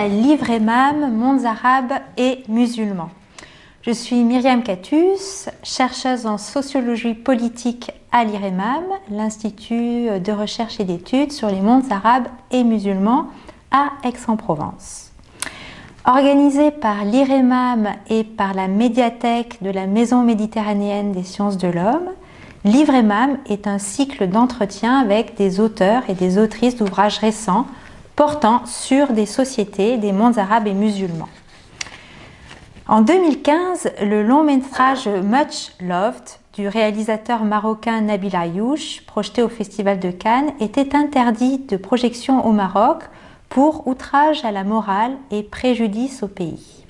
à L'Ivre-Emam, Mondes arabes et musulmans. Je suis Myriam Catus, chercheuse en sociologie politique à l'IREMAM, l'Institut de recherche et d'études sur les mondes arabes et musulmans à Aix-en-Provence. Organisée par l'IREMAM et par la médiathèque de la Maison méditerranéenne des sciences de l'homme, l'IVREMAM est un cycle d'entretien avec des auteurs et des autrices d'ouvrages récents portant sur des sociétés des mondes arabes et musulmans. En 2015, le long métrage Much Loved du réalisateur marocain Nabil Ayouch, projeté au Festival de Cannes, était interdit de projection au Maroc pour outrage à la morale et préjudice au pays.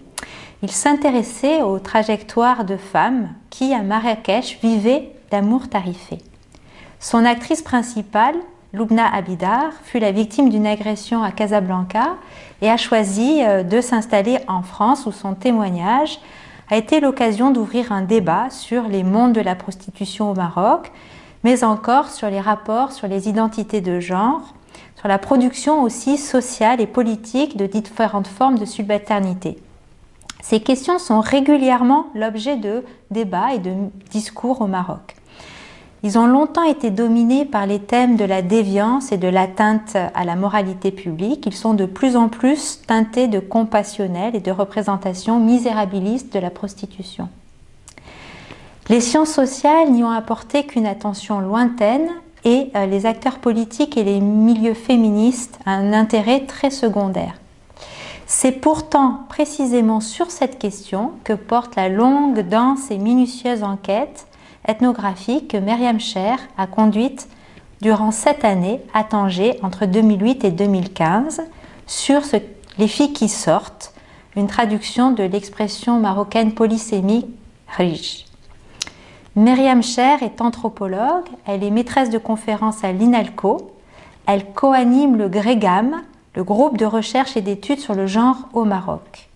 Il s'intéressait aux trajectoires de femmes qui, à Marrakech, vivaient d'amour tarifé. Son actrice principale, Lubna Abidar, fut la victime d'une agression à Casablanca et a choisi euh, de s'installer en France où son témoignage a été l'occasion d'ouvrir un débat sur les mondes de la prostitution au Maroc, mais encore sur les rapports sur les identités de genre, sur la production aussi sociale et politique de différentes formes de subalternité. Ces questions sont régulièrement l'objet de débats et de discours au Maroc. Ils ont longtemps été dominés par les thèmes de la déviance et de l'atteinte à la moralité publique. Ils sont de plus en plus teintés de compassionnel et de représentation misérabiliste de la prostitution. Les sciences sociales n'y ont apporté qu'une attention lointaine et euh, les acteurs politiques et les milieux féministes un intérêt très secondaire. C'est pourtant précisément sur cette question que porte la longue, dense et minutieuse enquête ethnographique que Myriam Cher a conduite durant sept années à Tanger entre 2008 et 2015 sur les filles qui sortent, une traduction de l'expression marocaine polysémique riche. Myriam Cher est anthropologue, elle est maîtresse de conférences à l'INALCO, elle coanime le GREGAM, le groupe de recherche et d'études sur le genre au Maroc.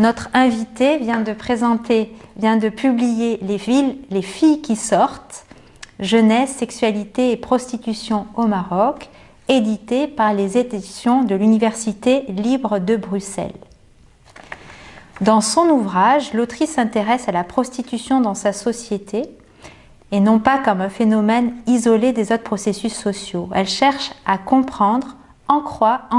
Notre invité vient de présenter, vient de publier Les, filles qui sortent, jeunesse, sexualité et prostitution au Maroc, édité par les éditions de l'Université libre de Bruxelles. Dans son ouvrage, l'autrice s'intéresse à la prostitution dans sa société et non pas comme un phénomène isolé des autres processus sociaux. Elle cherche à comprendre en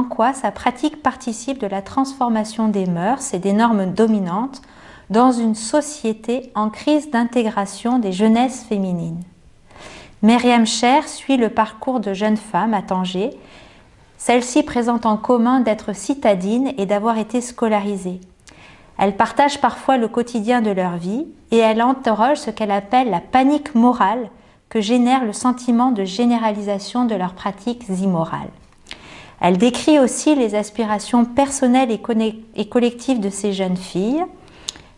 quoi, sa pratique participe de la transformation des mœurs et des normes dominantes dans une société en crise d'intégration des jeunesses féminines. Myriam Cher suit le parcours de jeunes femmes à Tanger. Celles-ci présentent en commun d'être citadines et d'avoir été scolarisées. Elles partagent parfois le quotidien de leur vie et elles interrogent ce qu'elle appelle la panique morale que génère le sentiment de généralisation de leurs pratiques immorales. Elle décrit aussi les aspirations personnelles et collectives de ces jeunes filles,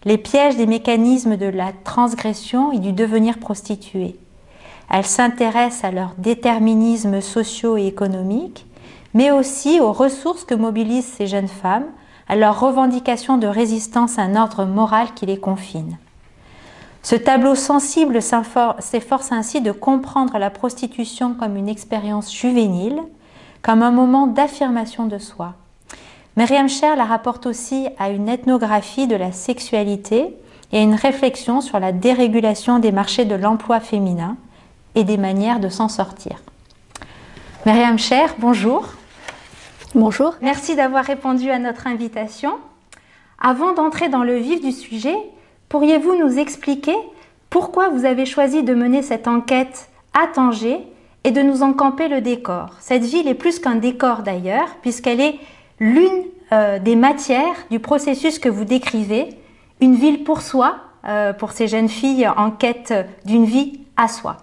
les pièges des mécanismes de la transgression et du devenir prostituée. Elle s'intéresse à leurs déterminismes sociaux et économiques, mais aussi aux ressources que mobilisent ces jeunes femmes, à leurs revendications de résistance à un ordre moral qui les confine. Ce tableau sensible s'efforce ainsi de comprendre la prostitution comme une expérience juvénile, comme un moment d'affirmation de soi. Myriam Cher la rapporte aussi à une ethnographie de la sexualité et à une réflexion sur la dérégulation des marchés de l'emploi féminin et des manières de s'en sortir. Myriam Cher, bonjour. Bonjour. Merci d'avoir répondu à notre invitation. Avant d'entrer dans le vif du sujet, pourriez-vous nous expliquer pourquoi vous avez choisi de mener cette enquête à Tanger et de nous encamper le décor. Cette ville est plus qu'un décor d'ailleurs, puisqu'elle est l'une euh, des matières du processus que vous décrivez, une ville pour soi, euh, pour ces jeunes filles en quête d'une vie à soi.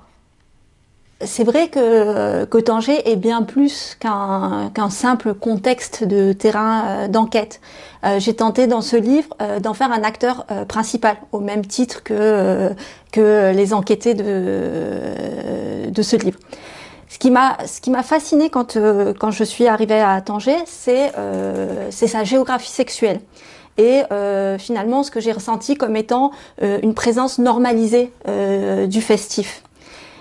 C'est vrai que, que, Tanger est bien plus qu'un simple contexte de terrain euh, d'enquête. J'ai tenté dans ce livre d'en faire un acteur principal, au même titre que, que les enquêtés de, de ce livre. Ce qui m'a fasciné quand euh, quand je suis arrivée à Tanger, c'est euh, c'est sa géographie sexuelle et euh, finalement ce que j'ai ressenti comme étant une présence normalisée du festif.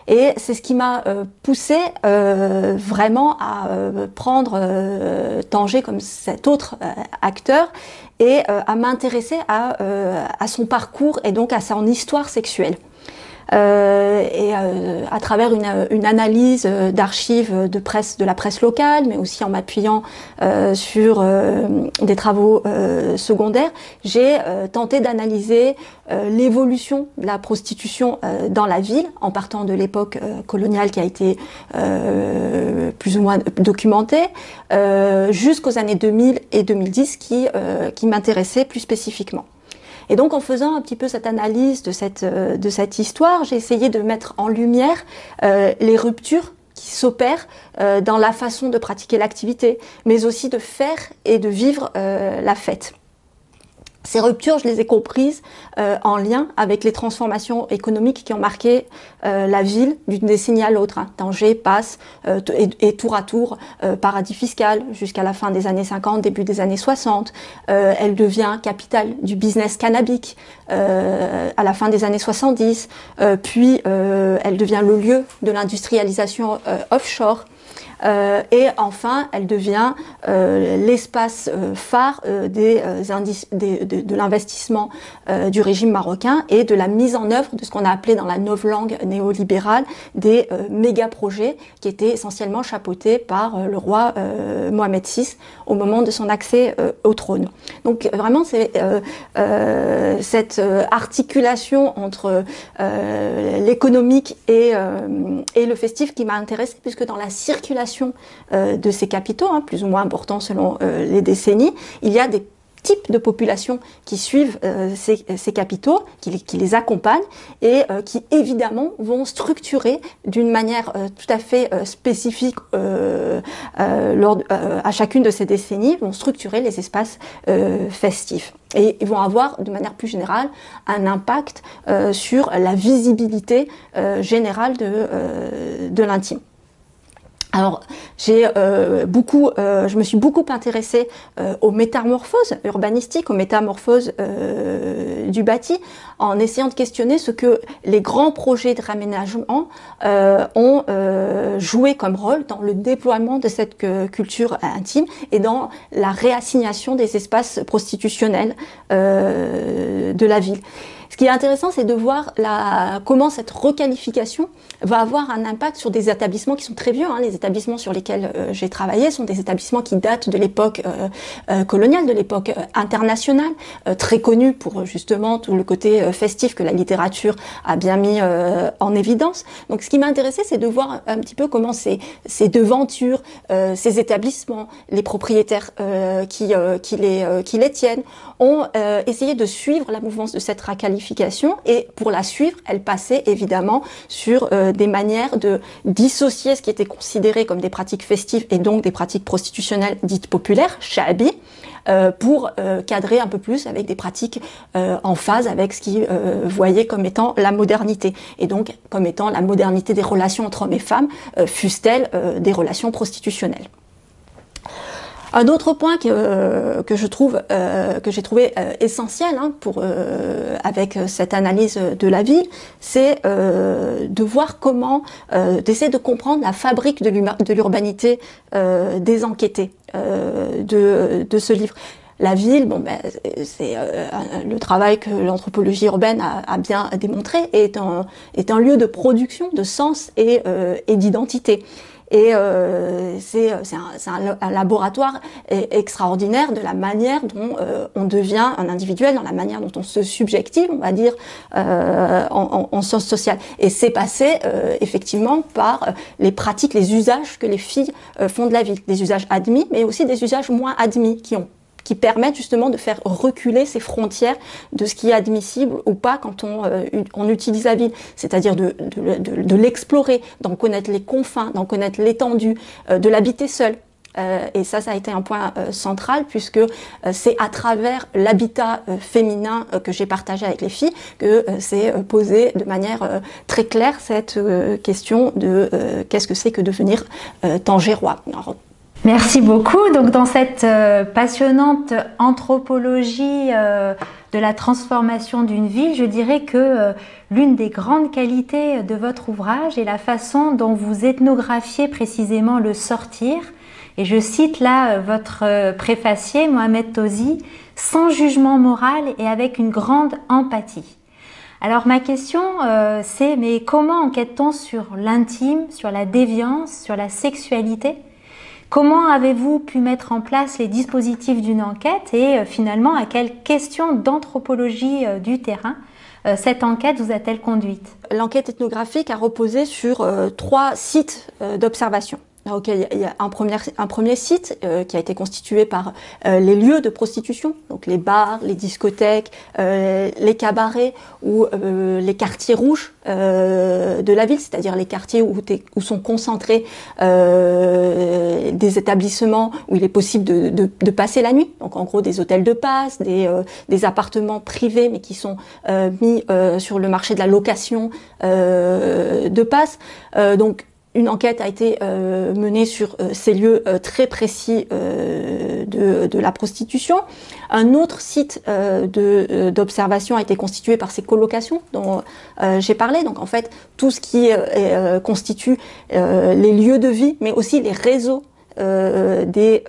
Et c'est ce qui m'a poussé vraiment à prendre Tanger comme cet autre acteur et à m'intéresser à, à son parcours et donc à son histoire sexuelle. Euh, et euh, à travers une, une analyse euh, d'archives de presse de la presse locale, mais aussi en m'appuyant sur des travaux secondaires, j'ai tenté d'analyser l'évolution de la prostitution dans la ville, en partant de l'époque coloniale qui a été plus ou moins documentée, jusqu'aux années 2000 et 2010 qui, qui m'intéressaient plus spécifiquement. Et donc en faisant un petit peu cette analyse de cette, euh, de cette histoire, j'ai essayé de mettre en lumière euh, les ruptures qui s'opèrent euh, dans la façon de pratiquer l'activité, mais aussi de faire et de vivre la fête. Ces ruptures, je les ai comprises euh, en lien avec les transformations économiques qui ont marqué euh, la ville d'une décennie à l'autre. Hein. Tanger passe euh, et, tour à tour paradis fiscal jusqu'à la fin des années 50, début des années 60. elle devient capitale du business cannabique à la fin des années 70. puis elle devient le lieu de l'industrialisation offshore. Euh, et enfin, elle devient euh, l'espace euh, phare des, des, de, de l'investissement du régime marocain et de la mise en œuvre de ce qu'on a appelé dans la langue néolibérale des méga projets qui étaient essentiellement chapeautés par le roi Mohamed VI au moment de son accès au trône. Donc vraiment, c'est cette articulation entre l'économique et, et le festif qui m'a intéressée, puisque dans la circulation euh, de ces capitaux, hein, plus ou moins importants selon euh, les décennies, il y a des types de populations qui suivent euh, ces, capitaux, qui, les accompagnent et qui évidemment vont structurer d'une manière tout à fait spécifique à chacune de ces décennies, vont structurer les espaces festifs. Et ils vont avoir de manière plus générale un impact sur la visibilité générale de l'intime. Alors, j'ai euh, beaucoup, euh, je me suis beaucoup intéressée euh, aux métamorphoses urbanistiques, aux métamorphoses du bâti, en essayant de questionner ce que les grands projets de raménagement ont joué comme rôle dans le déploiement de cette culture intime et dans la réassignation des espaces prostitutionnels de la ville. Ce qui est intéressant, c'est de voir la, comment cette requalification va avoir un impact sur des établissements qui sont très vieux. Hein. Les établissements sur lesquels euh, j'ai travaillé sont des établissements qui datent de l'époque euh, euh, coloniale, de l'époque internationale, très connus pour justement tout le côté festif que la littérature a bien mis en évidence. Donc ce qui m'a intéressé, c'est de voir un petit peu comment ces, ces devantures, ces établissements, les propriétaires qui, qui, les, qui les tiennent, ont essayé de suivre la mouvance de cette requalification et pour la suivre, elle passait évidemment sur des manières de dissocier ce qui était considéré comme des pratiques festives et donc des pratiques prostitutionnelles dites populaires, shabi, euh, pour euh, cadrer un peu plus avec des pratiques euh, en phase avec ce qu'ils voyaient comme étant la modernité et donc comme étant la modernité des relations entre hommes et femmes, fussent-elles des relations prostitutionnelles. Un autre point que, euh, que je trouve euh, que j'ai trouvé euh, essentiel hein, pour avec cette analyse de la vie, c'est de voir comment d'essayer de comprendre la fabrique de l'urbanité des enquêtés de, de ce livre. La ville, bon, ben, c'est le travail que l'anthropologie urbaine a, a, bien démontré, est un, est un lieu de production de sens et, et d'identité. Et euh, c'est un, un, laboratoire extraordinaire de la manière dont euh, on devient un individuel, dans la manière dont on se subjective, on va dire, euh, en, en, en, sciences sociales. Et c'est passé euh, effectivement par les pratiques, les usages que les filles euh, font de la vie, des usages admis, mais aussi des usages moins admis qui ont qui permettent justement de faire reculer ces frontières de ce qui est admissible ou pas quand on, euh, utilise la ville, c'est-à-dire de, l'explorer, d'en connaître les confins, d'en connaître l'étendue, euh, de l'habiter seul. Euh, et ça, ça a été un point central puisque c'est à travers l'habitat féminin que j'ai partagé avec les filles que c'est posé de manière très claire cette question de qu'est-ce que c'est que devenir tangérois. Merci beaucoup. Donc dans cette euh, passionnante anthropologie euh, de la transformation d'une ville, je dirais que euh, l'une des grandes qualités de votre ouvrage est la façon dont vous ethnographiez précisément le sortir. Et je cite là votre préfacier, Mohamed Tozi, sans jugement moral et avec une grande empathie. Alors ma question c'est mais comment enquête-t-on sur l'intime, sur la déviance, sur la sexualité? Comment avez-vous pu mettre en place les dispositifs d'une enquête et euh, finalement à quelles questions d'anthropologie euh, du terrain euh, cette enquête vous a-t-elle conduite? L'enquête ethnographique a reposé sur trois sites d'observation. Donc, il y a un premier, un premier site euh, qui a été constitué par euh, les lieux de prostitution, donc les bars, les discothèques, euh, les cabarets ou les quartiers rouges de la ville, c'est-à-dire les quartiers où, où sont concentrés des établissements où il est possible de, de, de, passer la nuit. Donc en gros des hôtels de passe, des, des appartements privés mais qui sont mis sur le marché de la location de passe. donc une enquête a été euh, menée sur euh, ces lieux euh, très précis de, la prostitution. Un autre site d'observation a été constitué par ces colocations dont j'ai parlé. Donc en fait, tout ce qui constitue les lieux de vie, mais aussi les réseaux des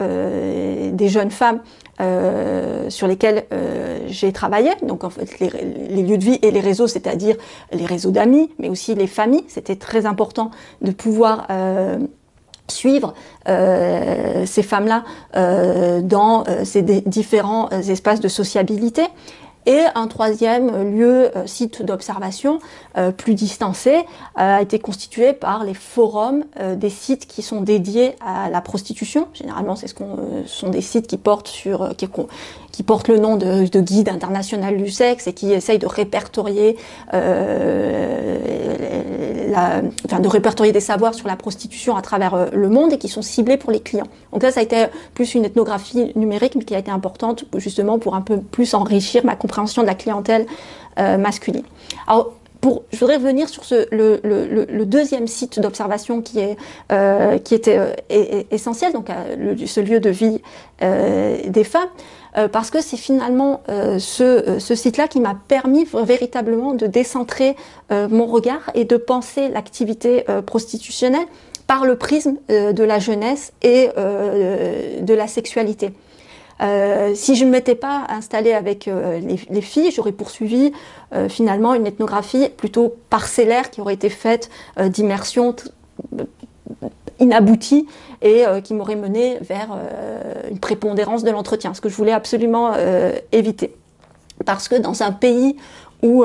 jeunes femmes euh, sur lesquels euh, j'ai travaillé. Donc en fait, les, lieux de vie et les réseaux, c'est-à-dire les réseaux d'amis, mais aussi les familles. C'était très important de pouvoir euh, suivre ces femmes-là dans ces différents espaces de sociabilité. Et un troisième lieu, euh, site d'observation euh, plus distancé, euh, a été constitué par les forums des sites qui sont dédiés à la prostitution. Généralement, ce sont des sites qui portent sur qui portent le nom de, de, guide international du sexe et qui essayent de répertorier la, enfin, de répertorier des savoirs sur la prostitution à travers le monde et qui sont ciblés pour les clients. Donc là, ça a été plus une ethnographie numérique, mais qui a été importante justement pour un peu plus enrichir ma compréhension de la clientèle euh, masculine. Alors, pour, je voudrais revenir sur le, deuxième site d'observation qui, est, euh, qui était euh, essentiel, donc euh, ce lieu de vie euh, des femmes, euh, parce que c'est finalement ce, ce site-là qui m'a permis véritablement de décentrer mon regard et de penser l'activité prostitutionnelle par le prisme de la jeunesse et de la sexualité. Euh, si je ne m'étais pas installée avec euh, les, filles, j'aurais poursuivi euh, finalement une ethnographie plutôt parcellaire qui aurait été faite d'immersion inaboutie et qui m'aurait mené vers une prépondérance de l'entretien, ce que je voulais absolument éviter. Parce que dans un pays où,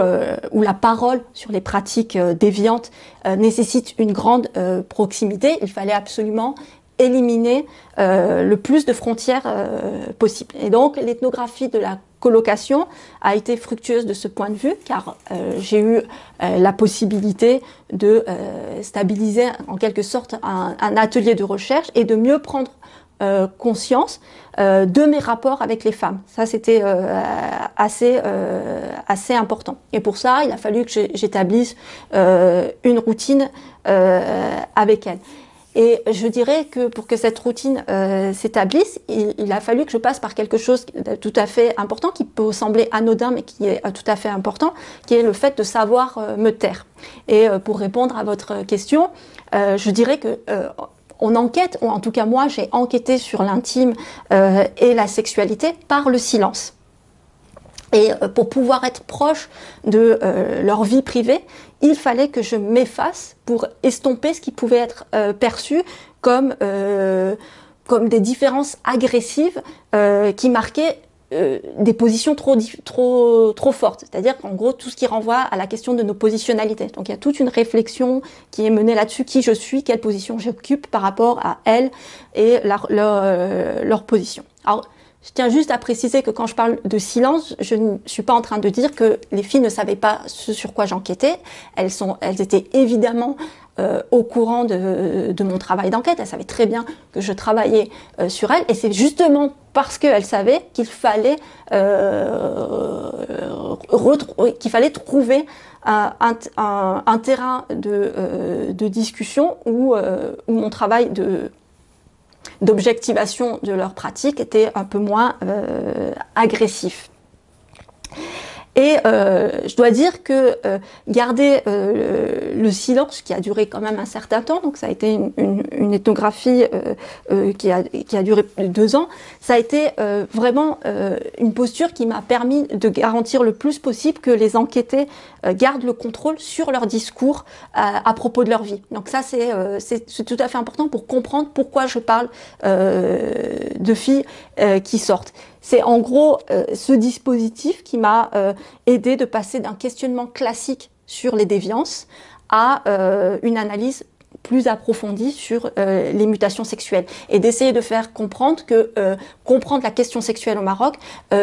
où, la parole sur les pratiques déviantes nécessite une grande proximité, il fallait absolument éliminer euh, le plus de frontières euh, possible. Et donc l'ethnographie de la a été fructueuse de ce point de vue, car euh, j'ai eu euh, la possibilité de euh, stabiliser en quelque sorte un, atelier de recherche et de mieux prendre conscience de mes rapports avec les femmes. Ça, c'était assez important. Et pour ça, il a fallu que j'établisse une routine avec elles. Et je dirais que pour que cette routine euh, s'établisse, il, a fallu que je passe par quelque chose de tout à fait important, qui peut sembler anodin, mais qui est euh, tout à fait important, qui est le fait de savoir euh, me taire. Et pour répondre à votre question, je dirais que on enquête, ou en tout cas moi j'ai enquêté sur l'intime et la sexualité par le silence. Et pour pouvoir être proche de leur vie privée, il fallait que je m'efface pour estomper ce qui pouvait être euh, perçu comme, euh, comme des différences agressives euh, qui marquaient des positions trop, trop, trop fortes. C'est-à-dire qu'en gros, tout ce qui renvoie à la question de nos positionnalités. Donc il y a toute une réflexion qui est menée là-dessus, qui je suis, quelle position j'occupe par rapport à elles et leur, position. Je tiens juste à préciser que quand je parle de silence, je ne suis pas en train de dire que les filles ne savaient pas ce sur quoi j'enquêtais. Elles, elles étaient évidemment euh, au courant de, mon travail d'enquête. Elles savaient très bien que je travaillais euh, sur elles. Et c'est justement parce qu'elles savaient qu'il fallait, euh, qu'il fallait trouver un, terrain de, discussion où mon travail de d'objectivation de leur pratique était un peu moins agressif. Et euh, je dois dire que euh, garder euh, le silence, qui a duré quand même un certain temps, donc ça a été une, une, une ethnographie qui, a, qui a duré deux ans, ça a été vraiment une posture qui m'a permis de garantir le plus possible que les enquêtés gardent le contrôle sur leur discours à propos de leur vie. Donc ça, c'est tout à fait important pour comprendre pourquoi je parle de filles qui sortent. C'est en gros euh, ce dispositif qui m'a euh, aidé de passer d'un questionnement classique sur les déviances à euh, une analyse plus approfondie sur les mutations sexuelles et d'essayer de faire comprendre que comprendre la question sexuelle au Maroc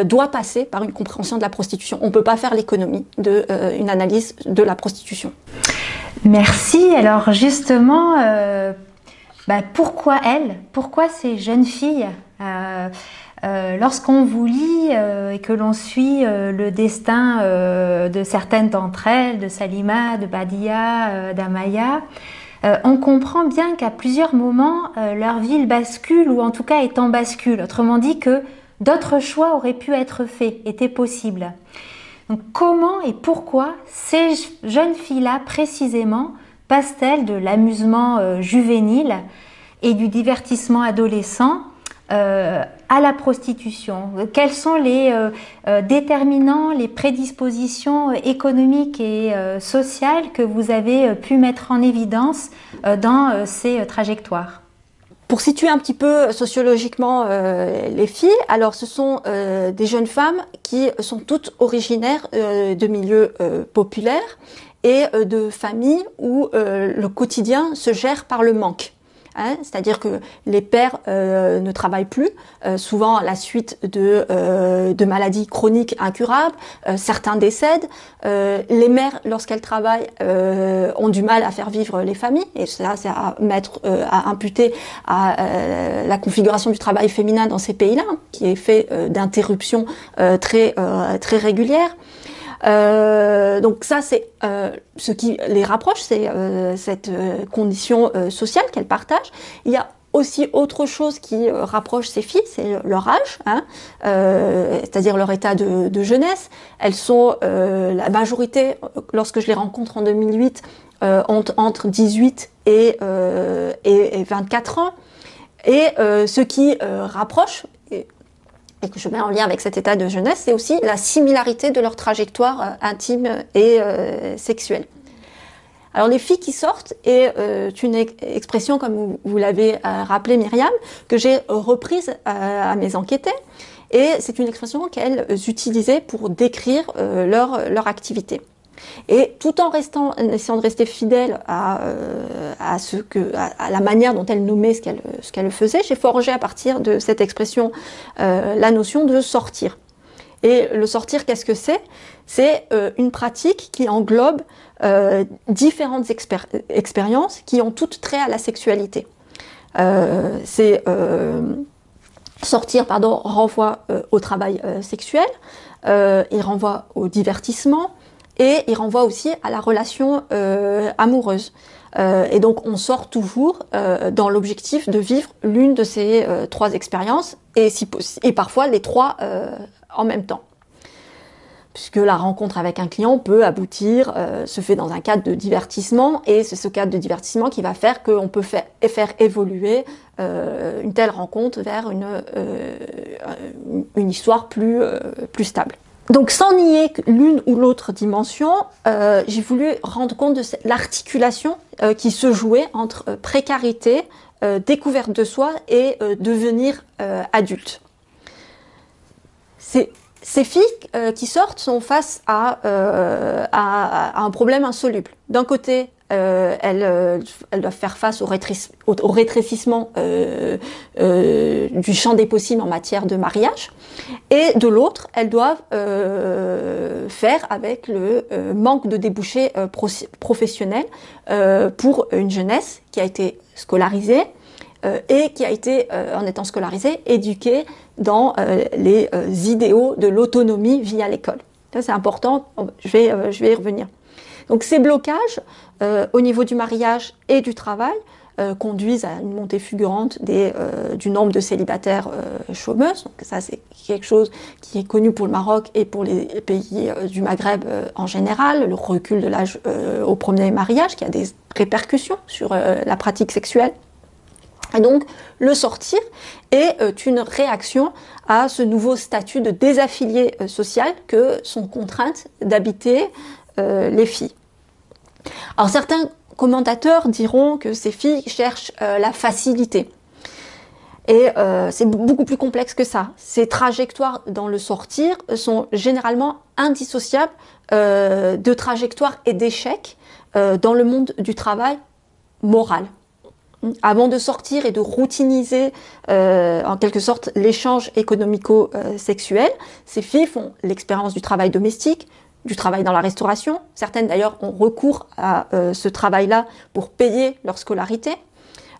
doit passer par une compréhension de la prostitution. On ne peut pas faire l'économie d'une analyse de la prostitution. Merci. Alors justement, bah, pourquoi elle? Pourquoi ces jeunes filles? Euh, lorsqu'on vous lit euh, et que l'on suit euh, le destin de certaines d'entre elles, de Salima, de Badia, d'Amaya, on comprend bien qu'à plusieurs moments, leur ville bascule ou en tout cas est en bascule. Autrement dit que d'autres choix auraient pu être faits, étaient possibles. Donc comment et pourquoi ces jeunes filles-là précisément passent-elles de l'amusement juvénile et du divertissement adolescent euh, à la prostitution Quels sont les euh, euh, déterminants, les prédispositions économiques et sociales que vous avez pu mettre en évidence dans ces trajectoires? Pour situer un petit peu sociologiquement les filles, alors ce sont des jeunes femmes qui sont toutes originaires de milieux populaires et de familles où le quotidien se gère par le manque. Hein, c'est-à-dire que les pères euh, ne travaillent plus, euh, souvent à la suite de, euh, de maladies chroniques incurables, certains décèdent, les mères, lorsqu'elles travaillent, ont du mal à faire vivre les familles, et ça c'est à mettre, à imputer à la configuration du travail féminin dans ces pays-là, qui est fait d'interruptions très régulières. Euh, donc ça, c'est euh, ce qui les rapproche, c'est euh, cette condition sociale qu'elles partagent. Il y a aussi autre chose qui rapproche ces filles, c'est leur âge, hein, c'est-à-dire leur état de, jeunesse. Elles sont la majorité, lorsque je les rencontre en 2008, ont entre 18 et, et, et 24 ans. Et ce qui rapproche et que je mets en lien avec cet état de jeunesse, c'est aussi la similarité de leur trajectoire euh, intime et euh, sexuelle. Alors les filles qui sortent est euh, une expression, comme vous, l'avez rappelé Myriam, que j'ai reprise à mes enquêtés. Et c'est une expression qu'elles utilisaient pour décrire leur, leur activité. Et tout en restant, essayant de rester fidèle à, euh, à, la manière dont elle nommait ce qu'elle ce qu'elle faisait, j'ai forgé à partir de cette expression euh, la notion de sortir. Et le sortir, qu'est-ce que c'est? C'est euh, une pratique qui englobe différentes expériences qui ont toutes trait à la sexualité. C'est sortir, pardon, renvoie au travail sexuel, il renvoie au divertissement, et il renvoie aussi à la relation euh, amoureuse. Euh, et donc on sort toujours euh, dans l'objectif de vivre l'une de ces trois expériences et, parfois les trois en même temps. Puisque la rencontre avec un client peut aboutir, se fait dans un cadre de divertissement et c'est ce cadre de divertissement qui va faire qu'on peut faire, évoluer une telle rencontre vers une, histoire plus stable. Donc sans nier l'une ou l'autre dimension, euh, j'ai voulu rendre compte de l'articulation euh, qui se jouait entre euh, précarité, découverte de soi et devenir adulte. Ces, filles qui sortent sont face à un problème insoluble. D'un côté, euh, elles, euh, doivent faire face au, rétrécissement euh, euh, du champ des possibles en matière de mariage, et de l'autre, elles doivent faire avec le manque de débouchés pro professionnels pour une jeunesse qui a été scolarisée et qui a été, en étant scolarisée, éduquée dans les idéaux de l'autonomie via l'école. Ça, c'est important, je vais, je vais y revenir. Donc ces blocages euh, au niveau du mariage et du travail conduisent à une montée fulgurante des, du nombre de célibataires chômeuses. Donc ça, c'est quelque chose qui est connu pour le Maroc et pour les pays du Maghreb en général. Le recul de l'âge au premier mariage qui a des répercussions sur la pratique sexuelle. Et donc, le sortir est euh, une réaction à ce nouveau statut de désaffilié euh, social que sont contraintes d'habiter euh, les filles. Alors, certains commentateurs diront que ces filles cherchent la facilité. Et c'est beaucoup plus complexe que ça. Ces trajectoires dans le sortir sont généralement indissociables de trajectoires et d'échecs dans le monde du travail moral avant de sortir et de routiniser euh, en quelque sorte l'échange économico-sexuel, ces filles font l'expérience du travail domestique, du travail dans la restauration. Certaines d'ailleurs ont recours à euh, ce travail-là pour payer leur scolarité.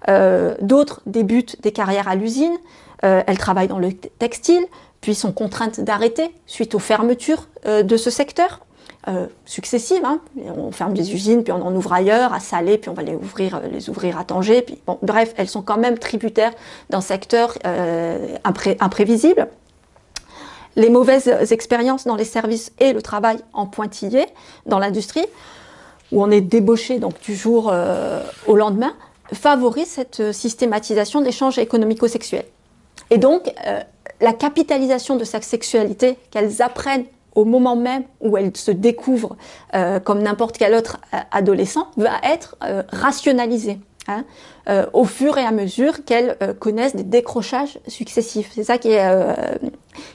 Euh, d'autres débutent des carrières à l'usine. elles travaillent dans le textile, puis sont contraintes d'arrêter suite aux fermetures de ce secteur. Euh, successives. Hein. On ferme des usines, puis on en ouvre ailleurs, à Salé, puis on va les ouvrir, euh, à Tanger. Bref, elles sont quand même tributaires d'un secteur euh, imprévisible. Les mauvaises expériences dans les services et le travail en pointillé dans l'industrie, où on est débauché donc du jour au lendemain, favorisent cette systématisation d'échanges économico-sexuels. Et donc, la capitalisation de sa sexualité qu'elles apprennent au moment même où elles se découvrent euh, comme n'importe quel autre euh, adolescent, va être euh, rationalisée. Hein, au fur et à mesure qu'elles connaissent des décrochages successifs. C'est ça qui est,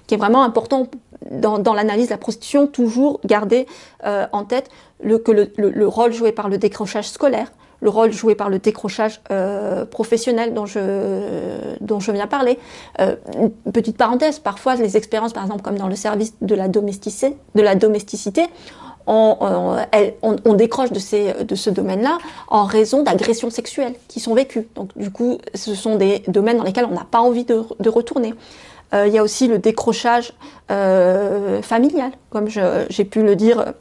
qui est vraiment important dans, dans l'analyse de la prostitution, toujours garder en tête le, que le, le, rôle joué par le décrochage scolaire, le rôle joué par le décrochage euh, professionnel dont je, dont je viens parler. Euh, petite parenthèse, parfois les expériences, par exemple, comme dans le service de la domesticité, de la domesticité on, on, décroche de, ces, de ce domaine-là en raison d'agressions sexuelles qui sont vécues. Donc du coup, ce sont des domaines dans lesquels on n'a pas envie de, retourner. Euh, il y a aussi le décrochage euh, familial, comme j'ai pu le dire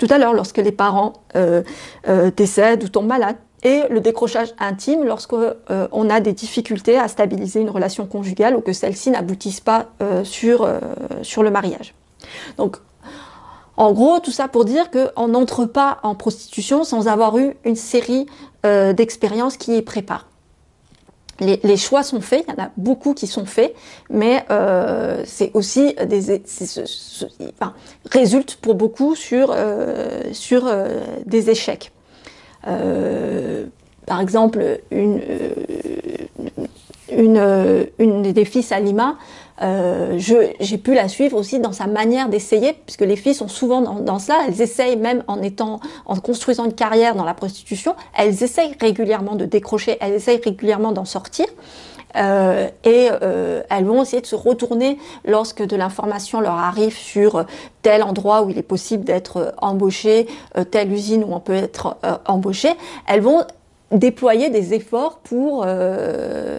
tout à l'heure lorsque les parents euh, euh, décèdent ou tombent malades, et le décrochage intime lorsqu'on euh, on a des difficultés à stabiliser une relation conjugale ou que celle-ci n'aboutisse pas sur, sur le mariage. Donc, en gros, tout ça pour dire qu'on n'entre pas en prostitution sans avoir eu une série d'expériences qui y préparent les, choix sont faits, il y en a beaucoup qui sont faits, mais euh, c'est aussi des, pour beaucoup sur, euh, euh, des échecs. par exemple, une, des filles Salima euh, j'ai pu la suivre aussi dans sa manière d'essayer, puisque les filles sont souvent dans, dans, cela. Elles essayent même en étant, en construisant une carrière dans la prostitution, elles essayent régulièrement de décrocher, elles essayent régulièrement d'en sortir. Euh, et euh, elles vont essayer de se retourner lorsque de l'information leur arrive sur tel endroit où il est possible d'être embauché, euh, telle usine où on peut être embauché. Elles vont déployer des efforts pour, euh,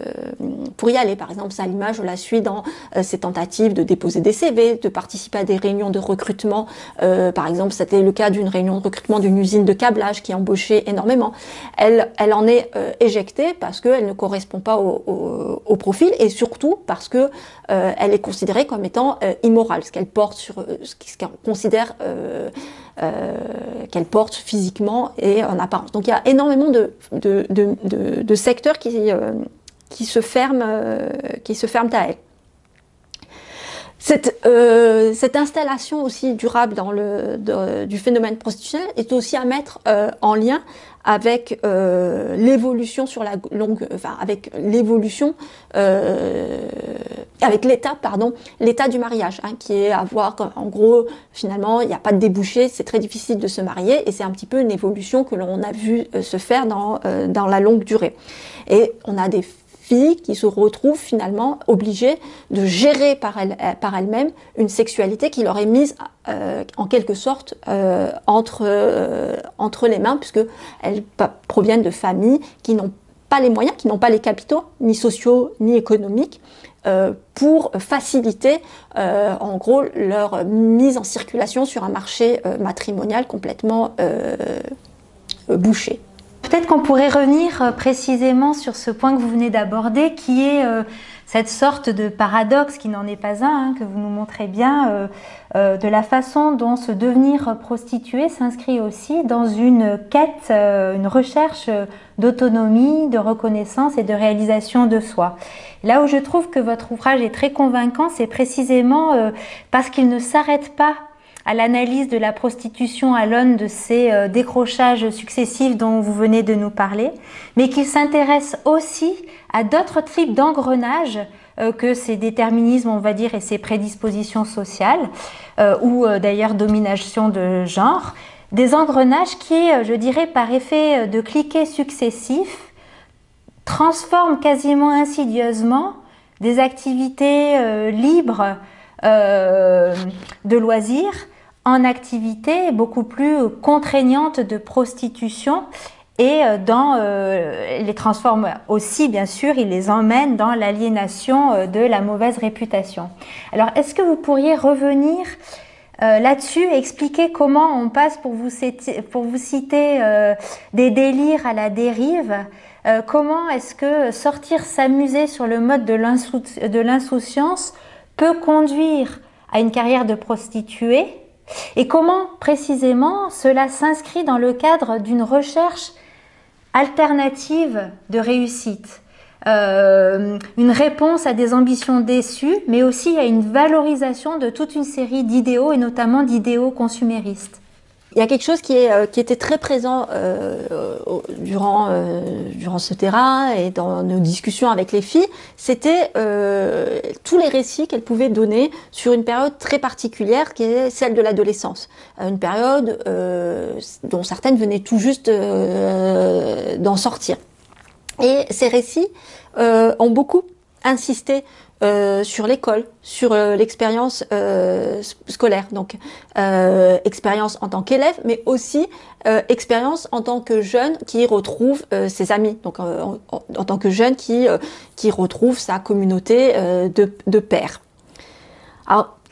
pour y aller. Par exemple, Salima, je la suis dans euh, ses tentatives de déposer des CV, de participer à des réunions de recrutement. Euh, par exemple, c'était le cas d'une réunion de recrutement d'une usine de câblage qui embauchait énormément. Elle, elle en est euh, éjectée parce qu'elle ne correspond pas au, au, profil et surtout parce que euh, elle est considérée comme étant immorale, ce qu'elle porte sur, ce qu'elle considère euh, qu'elle porte physiquement et en apparence. Donc il y a énormément de, secteurs qui, euh, se ferment, euh, à elle. Cette, euh, installation aussi durable dans le, du phénomène prostitutionnel est aussi à mettre euh, en lien avec euh, l'évolution sur la longue, enfin avec l'évolution, euh, avec l'état, pardon, l'état du mariage, hein, qui est à voir en gros finalement il n'y a pas de débouché, c'est très difficile de se marier et c'est un petit peu une évolution que l'on a vu euh, se faire dans dans la longue durée. Et on a des qui se retrouvent finalement obligées de gérer par, elle, euh, par elles-mêmes une sexualité qui leur est mise euh, en quelque sorte euh, entre, les mains, puisqu'elles proviennent de familles qui n'ont pas les moyens, qui n'ont pas les capitaux, ni sociaux, ni économiques, pour faciliter en gros leur mise en circulation sur un marché matrimonial complètement bouché. Peut-être qu'on pourrait revenir précisément sur ce point que vous venez d'aborder, qui est cette sorte de paradoxe qui n'en est pas un, hein, que vous nous montrez bien, euh, euh, de la façon dont se devenir prostituée s'inscrit aussi dans une quête, euh, une recherche d'autonomie, de reconnaissance et de réalisation de soi. Là où je trouve que votre ouvrage est très convaincant, c'est précisément parce qu'il ne s'arrête pas à l'analyse de la prostitution à l'aune de ces décrochages successifs dont vous venez de nous parler, mais qu'il s'intéresse aussi à d'autres types d'engrenages euh, que ces déterminismes, on va dire, et ces prédispositions sociales, euh, ou euh, d'ailleurs domination de genre, des engrenages qui, je dirais, par effet de cliquets successifs, transforment quasiment insidieusement des activités libres de loisirs en activités beaucoup plus contraignantes de prostitution et euh, dans euh, les transforme aussi bien sûr, il les emmène dans l'aliénation euh, de la mauvaise réputation. Alors est-ce que vous pourriez revenir là-dessus expliquer comment on passe pour vous pour vous citer des délires à la dérive Comment est-ce que sortir s'amuser sur le mode de l'insouciance peut conduire à une carrière de prostituée et comment précisément cela s'inscrit dans le cadre d'une recherche alternative de réussite, euh, une réponse à des ambitions déçues, mais aussi à une valorisation de toute une série d'idéaux et notamment d'idéaux consuméristes. Il y a quelque chose qui, est, euh, qui était très présent euh, durant, euh, durant ce terrain et dans nos discussions avec les filles, c'était euh, tous les récits qu'elles pouvaient donner sur une période très particulière qui est celle de l'adolescence. Une période dont certaines venaient tout juste d'en sortir. Et ces récits ont beaucoup insisté euh, sur l'école, sur euh, l'expérience euh, scolaire, donc expérience en tant qu'élève, mais aussi expérience en tant que jeune qui retrouve ses amis, donc en, tant que jeune qui qui retrouve sa communauté de, de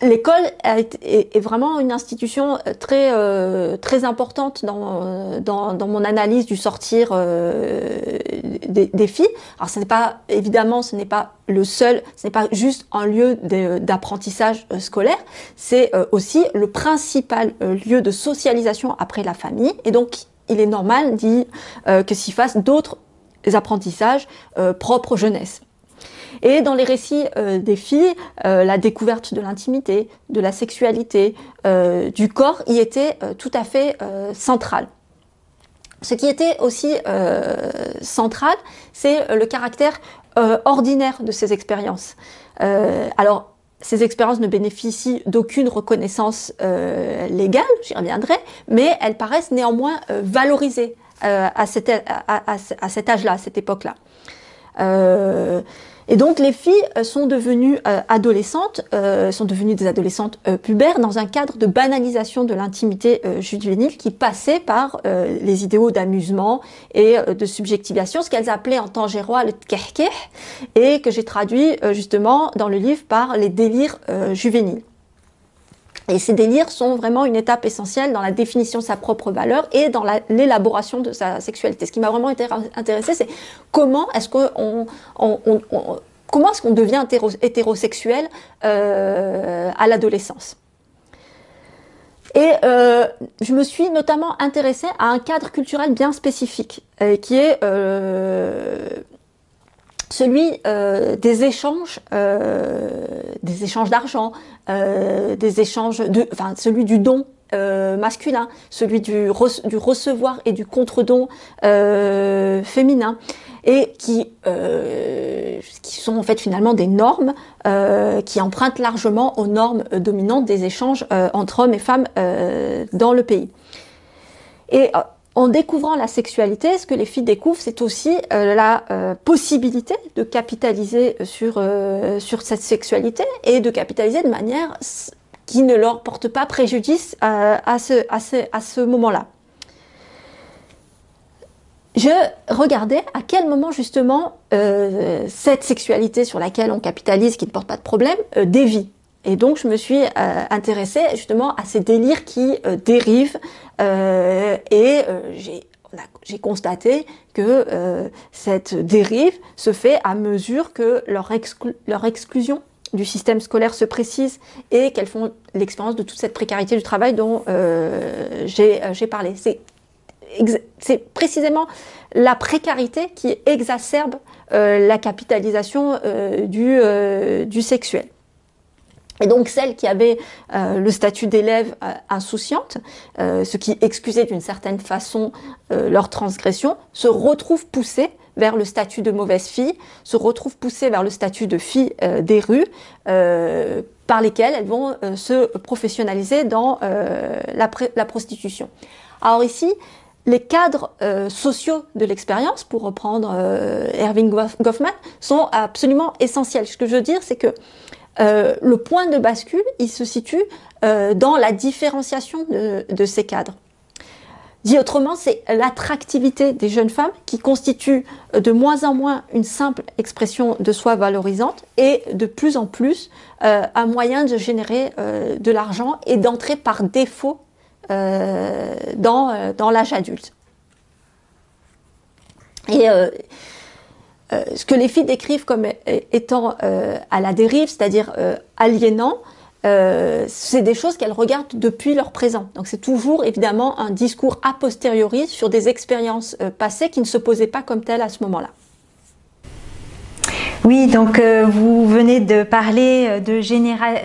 l'école est, vraiment une institution euh, très euh, très importante dans, dans, dans mon analyse du sortir euh, des, filles. Alors ce n'est pas évidemment ce n'est pas le seul, ce n'est pas juste un lieu d'apprentissage scolaire, c'est aussi le principal lieu de socialisation après la famille. Et donc il est normal dit que s'y fasse d'autres apprentissages propres jeunesse. Et dans les récits euh, des filles, euh, la découverte de l'intimité, de la sexualité, euh, du corps y était tout à fait central. Ce qui était aussi central, c'est le caractère ordinaire de ces expériences. alors, ces expériences ne bénéficient d'aucune reconnaissance légale, j'y reviendrai, mais elles paraissent néanmoins valorisées à, cet âge-là, à cette époque-là. Et donc les filles euh, sont devenues euh, adolescentes, euh, sont devenues des adolescentes pubères dans un cadre de banalisation de l'intimité juvénile qui passait par les idéaux d'amusement et de subjectivation, ce qu'elles appelaient en temps gérois le tkehkeh, et que j'ai traduit justement dans le livre par les délires juvéniles. Et ces délires sont vraiment une étape essentielle dans la définition de sa propre valeur et dans l'élaboration de sa sexualité. Ce qui m'a vraiment intéressé, c'est comment est-ce qu'on comment est-ce qu'on devient hétérosexuel euh, à l'adolescence. Et euh, je me suis notamment intéressée à un cadre culturel bien spécifique, euh, qui est celui euh, des échanges, euh, des échanges d'argent, euh, des échanges de, enfin celui du don masculin, celui du, du, recevoir et du contre-don féminin, et qui, qui sont en fait finalement des normes qui empruntent largement aux normes dominantes des échanges entre hommes et femmes dans le pays. Et en découvrant la sexualité, ce que les filles découvrent, c'est aussi euh, la euh, possibilité de capitaliser sur, euh, sur cette sexualité et de capitaliser de manière qui ne leur porte pas préjudice à ce, à ce, à ce moment-là. Je regardais à quel moment justement cette sexualité sur laquelle on capitalise, qui ne porte pas de problème, dévie. Et donc je me suis euh, intéressée justement à ces délires qui euh, dérivent euh, et j'ai constaté que cette dérive se fait à mesure que leur, exclusion du système scolaire se précise et qu'elles font l'expérience de toute cette précarité du travail dont j'ai parlé. C'est précisément la précarité qui exacerbe la capitalisation du sexuel. Et donc celles qui avaient euh, le statut d'élève euh, insouciante, euh, ce qui excusait d'une certaine façon leur transgression, se retrouvent poussées vers le statut de mauvaise fille, se retrouvent poussées vers le statut de fille des rues, par lesquelles elles vont se professionnaliser dans la, la, prostitution. Alors ici, les cadres sociaux de l'expérience, pour reprendre Erving Goffman, sont absolument essentiels. Ce que je veux dire, c'est que euh, le point de bascule, il se situe euh, dans la différenciation de, ces cadres. Dit autrement, c'est l'attractivité des jeunes femmes qui constitue de moins en moins une simple expression de soi valorisante et de plus en plus euh, un moyen de générer de l'argent et d'entrer par défaut dans, dans l'âge adulte. Et euh, ce que les filles décrivent comme étant euh, à la dérive, c'est-à-dire euh, aliénant, c'est des choses qu'elles regardent depuis leur présent. Donc c'est toujours évidemment un discours a posteriori sur des expériences passées qui ne se posaient pas comme telles à ce moment-là. Oui, donc vous venez de parler de,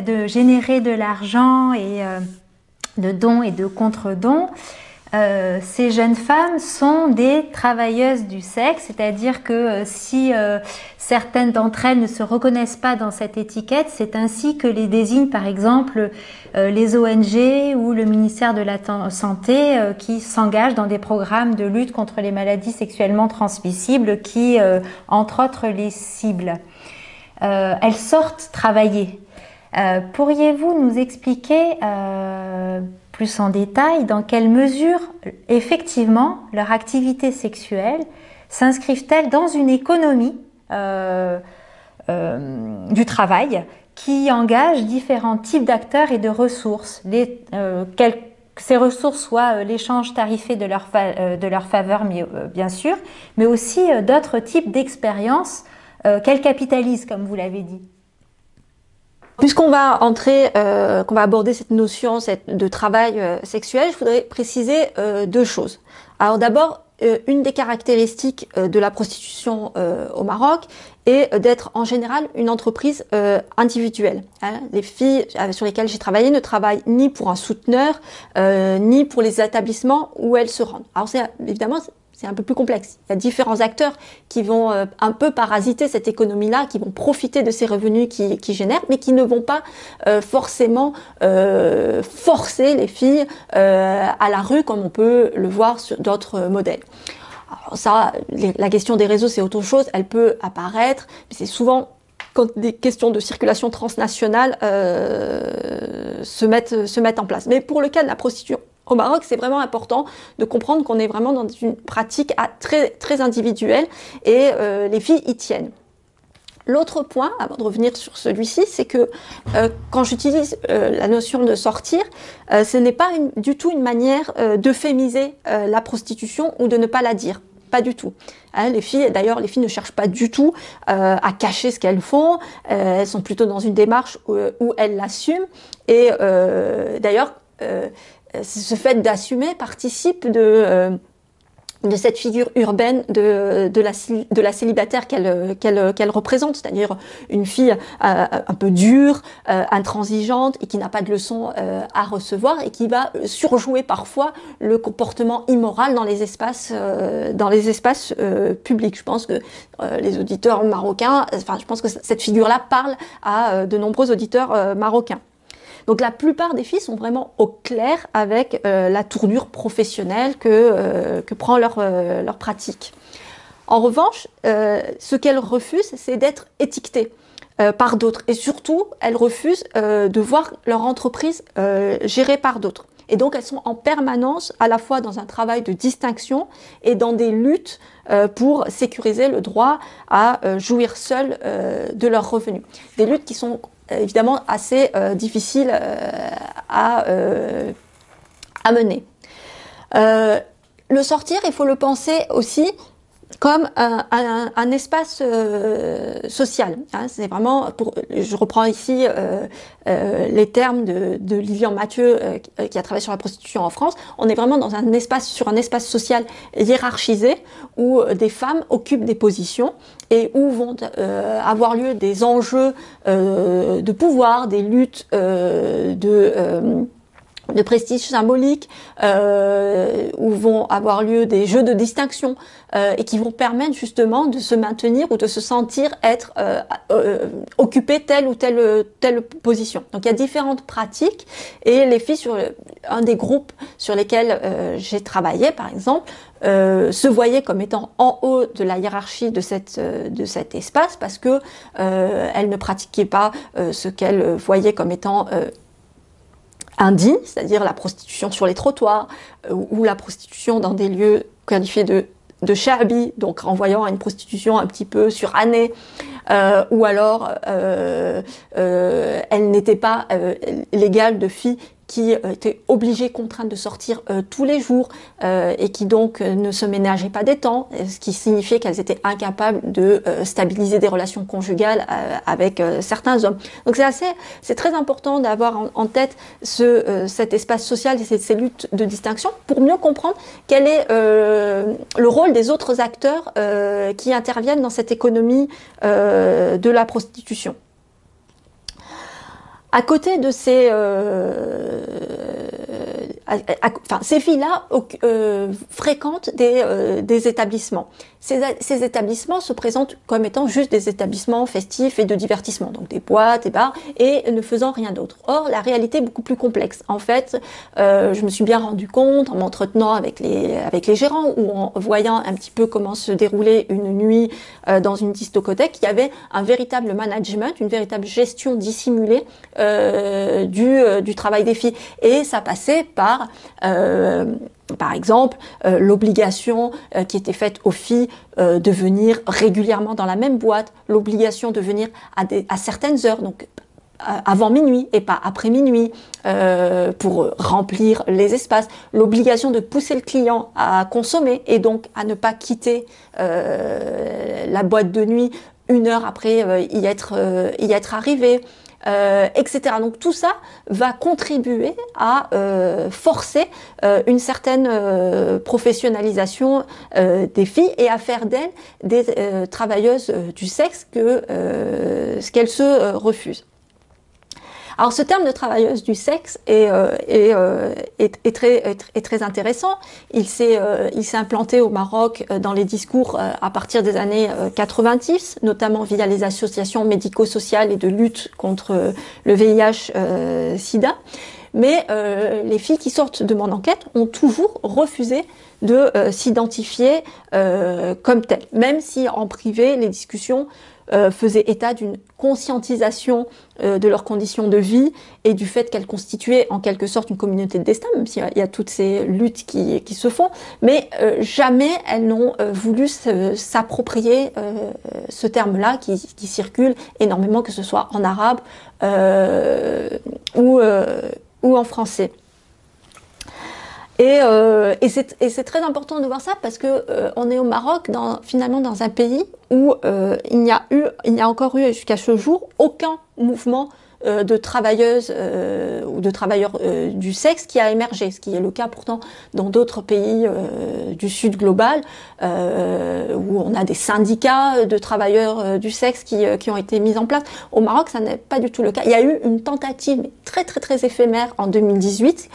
de, générer de l'argent et de dons et de contre-dons. Euh, ces jeunes femmes sont des travailleuses du sexe, c'est-à-dire que euh, si euh, certaines d'entre elles ne se reconnaissent pas dans cette étiquette, c'est ainsi que les désignent par exemple les ONG ou le ministère de la Santé qui s'engagent dans des programmes de lutte contre les maladies sexuellement transmissibles qui, entre autres, les ciblent. elles sortent travailler. Pourriez-vous nous expliquer plus en détail dans quelle mesure effectivement leur activité sexuelle s'inscrivent-elles dans une économie euh, euh, du travail qui engage différents types d'acteurs et de ressources. Euh, ces ressources soient l'échange tarifé de leur, de leur faveur, bien sûr, mais aussi d'autres types d'expériences qu'elles capitalisent, comme vous l'avez dit. Puisqu'on va entrer, euh, qu'on va aborder cette notion de travail euh, sexuel, je voudrais préciser euh, deux choses. Alors d'abord, une des caractéristiques de la prostitution au Maroc est d'être en général une entreprise individuelle. Hein. Les filles sur lesquelles j'ai travaillé ne travaillent ni pour un souteneur, ni pour les établissements où elles se rendent. Alors c'est évidemment c'est un peu plus complexe. Il y a différents acteurs qui vont euh, un peu parasiter cette économie-là, qui vont profiter de ces revenus qui, génèrent, mais qui ne vont pas euh, forcément euh, forcer les filles à la rue comme on peut le voir sur d'autres modèles. Alors ça, la question des réseaux, c'est autre chose. Elle peut apparaître, mais c'est souvent quand des questions de circulation transnationale se mettent en place. Mais pour le cas de la prostitution, au Maroc, c'est vraiment important de comprendre qu'on est vraiment dans une pratique très, très individuelle et euh, les filles y tiennent. L'autre point, avant de revenir sur celui-ci, c'est que euh, quand j'utilise euh, la notion de sortir, ce n'est pas du tout une manière d'euphémiser la prostitution ou de ne pas la dire. Pas du tout. Hein, les filles, d'ailleurs, les filles ne cherchent pas du tout à cacher ce qu'elles font. elles sont plutôt dans une démarche où, où elles l'assument. Et d'ailleurs, ce fait d'assumer participe de, euh, cette figure urbaine de, la, célibataire qu'elle qu'elle représente, c'est-à-dire une fille euh, un peu dure, euh, intransigeante et qui n'a pas de leçons à recevoir et qui va surjouer parfois le comportement immoral dans les espaces, dans les espaces publics. Je pense que les auditeurs marocains, enfin, je pense que cette figure-là parle à de nombreux auditeurs marocains. Donc la plupart des filles sont vraiment au clair avec euh, la tournure professionnelle que, euh, prend leur, euh, leur pratique. En revanche, ce qu'elles refusent, c'est d'être étiquetées. par d'autres. Et surtout, elles refusent de voir leur entreprise gérée par d'autres. Et donc, elles sont en permanence à la fois dans un travail de distinction et dans des luttes pour sécuriser le droit à jouir seules de leurs revenus. Des luttes qui sont évidemment assez euh, difficile euh, à, à, mener. le sortir, il faut le penser aussi comme un, un, espace euh, social. Hein, c'est vraiment, je reprends ici euh, euh, les termes de, de Lilian Mathieu euh, qui a travaillé sur la prostitution en France. On est vraiment dans un espace, sur un espace social hiérarchisé où des femmes occupent des positions et où vont euh, avoir lieu des enjeux de pouvoir, des luttes de de prestige symbolique, euh, où vont avoir lieu des jeux de distinction euh, et qui vont permettre justement de se maintenir ou de se sentir être euh, occupé telle ou telle telle position. Donc il y a différentes pratiques et les filles sur un des groupes sur lesquels j'ai travaillé par exemple se voyaient comme étant en haut de la hiérarchie de cette de cet espace parce que elles ne pratiquaient pas ce qu'elles voyaient comme étant indigne, c'est-à-dire la prostitution sur les trottoirs euh, ou la prostitution dans des lieux qualifiés de de donc renvoyant à une prostitution un petit peu surannée, euh, ou alors euh, elle n'était pas légale de filles qui euh, étaient obligées, contraintes de sortir euh, tous les jours euh, et qui donc ne se ménageaient pas des temps, ce qui signifiait qu'elles étaient incapables de stabiliser des relations conjugales avec certains hommes. Donc c'est assez, c'est très important d'avoir en, tête ce, cet espace social et ces, luttes de distinction pour mieux comprendre quel est le rôle des autres acteurs qui interviennent dans cette économie de la prostitution. À côté de ces, euh, ces filles-là euh, fréquentent des, euh, établissements. Ces, établissements se présentent comme étant juste des établissements festifs et de divertissement, donc des boîtes, des bars, et ne faisant rien d'autre. Or, la réalité est beaucoup plus complexe. En fait, euh, je me suis bien rendu compte en m'entretenant avec les, gérants ou en voyant un petit peu comment se déroulait une nuit dans une discothèque, qu'il y avait un véritable management, une véritable gestion dissimulée du travail des filles. Et ça passait par euh, par exemple, euh, l'obligation euh, qui était faite aux filles de venir régulièrement dans la même boîte, l'obligation de venir à, à, certaines heures, donc avant minuit et pas après minuit, pour remplir les espaces, l'obligation de pousser le client à consommer et donc à ne pas quitter la boîte de nuit une heure après y être, y être arrivé euh, etc. Donc tout ça va contribuer à euh, forcer euh, une certaine professionnalisation des filles et à faire d'elles des travailleuses du sexe que ce qu'elles se refusent. Alors ce terme de travailleuse du sexe est, euh, est, euh, est, est très, très intéressant. Il s'est euh, implanté au Maroc dans les discours à partir des années 90, notamment via les associations médico-sociales et de lutte contre le VIH-Sida. Mais les filles qui sortent de mon enquête ont toujours refusé de s'identifier comme telles, même si en privé les discussions euh, faisaient état d'une conscientisation euh, de leurs conditions de vie et du fait qu'elles constituaient en quelque sorte une communauté de destin, même s'il y, y, a toutes ces luttes qui, se font, mais euh, jamais elles n'ont voulu s'approprier ce terme-là qui, circule énormément, que ce soit en arabe ou en français. Et, euh, et c'est très important de voir ça parce que euh, on est au Maroc, dans, finalement dans un pays où euh, il n'y a eu, il n'y a encore eu jusqu'à ce jour aucun mouvement euh, de travailleuses euh, ou de travailleurs euh, du sexe qui a émergé, ce qui est le cas pourtant dans d'autres pays du Sud global où on a des syndicats de travailleurs du sexe qui, qui ont été mis en place. Au Maroc, ça n'est pas du tout le cas. Il y a eu une tentative très très très éphémère en 2018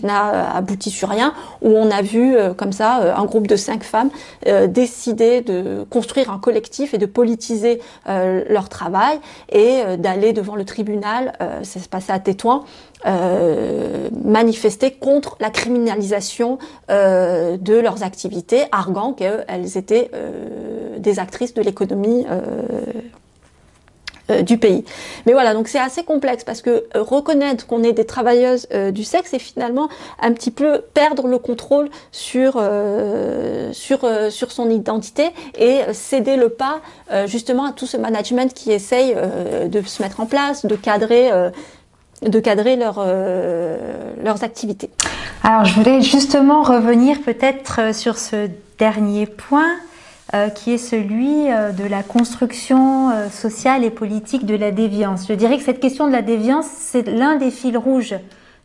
qui n'a abouti sur rien, où on a vu euh, comme ça euh, un groupe de cinq femmes euh, décider de construire un collectif et de politiser leur travail et d'aller devant le tribunal, ça se passait à Tétouan, euh, manifester contre la criminalisation euh, de leurs activités, arguant qu'elles étaient euh, des actrices de l'économie euh, du pays. Mais voilà, donc c'est assez complexe parce que euh, reconnaître qu'on est des travailleuses euh, du sexe, c'est finalement un petit peu perdre le contrôle sur sur sur son identité et céder le pas justement à tout ce management qui essaye de se mettre en place, de cadrer de cadrer leur, leurs activités. Alors je voulais justement revenir peut-être sur ce dernier point. Euh, qui est celui euh, de la construction euh, sociale et politique de la déviance. Je dirais que cette question de la déviance, c'est l'un des fils rouges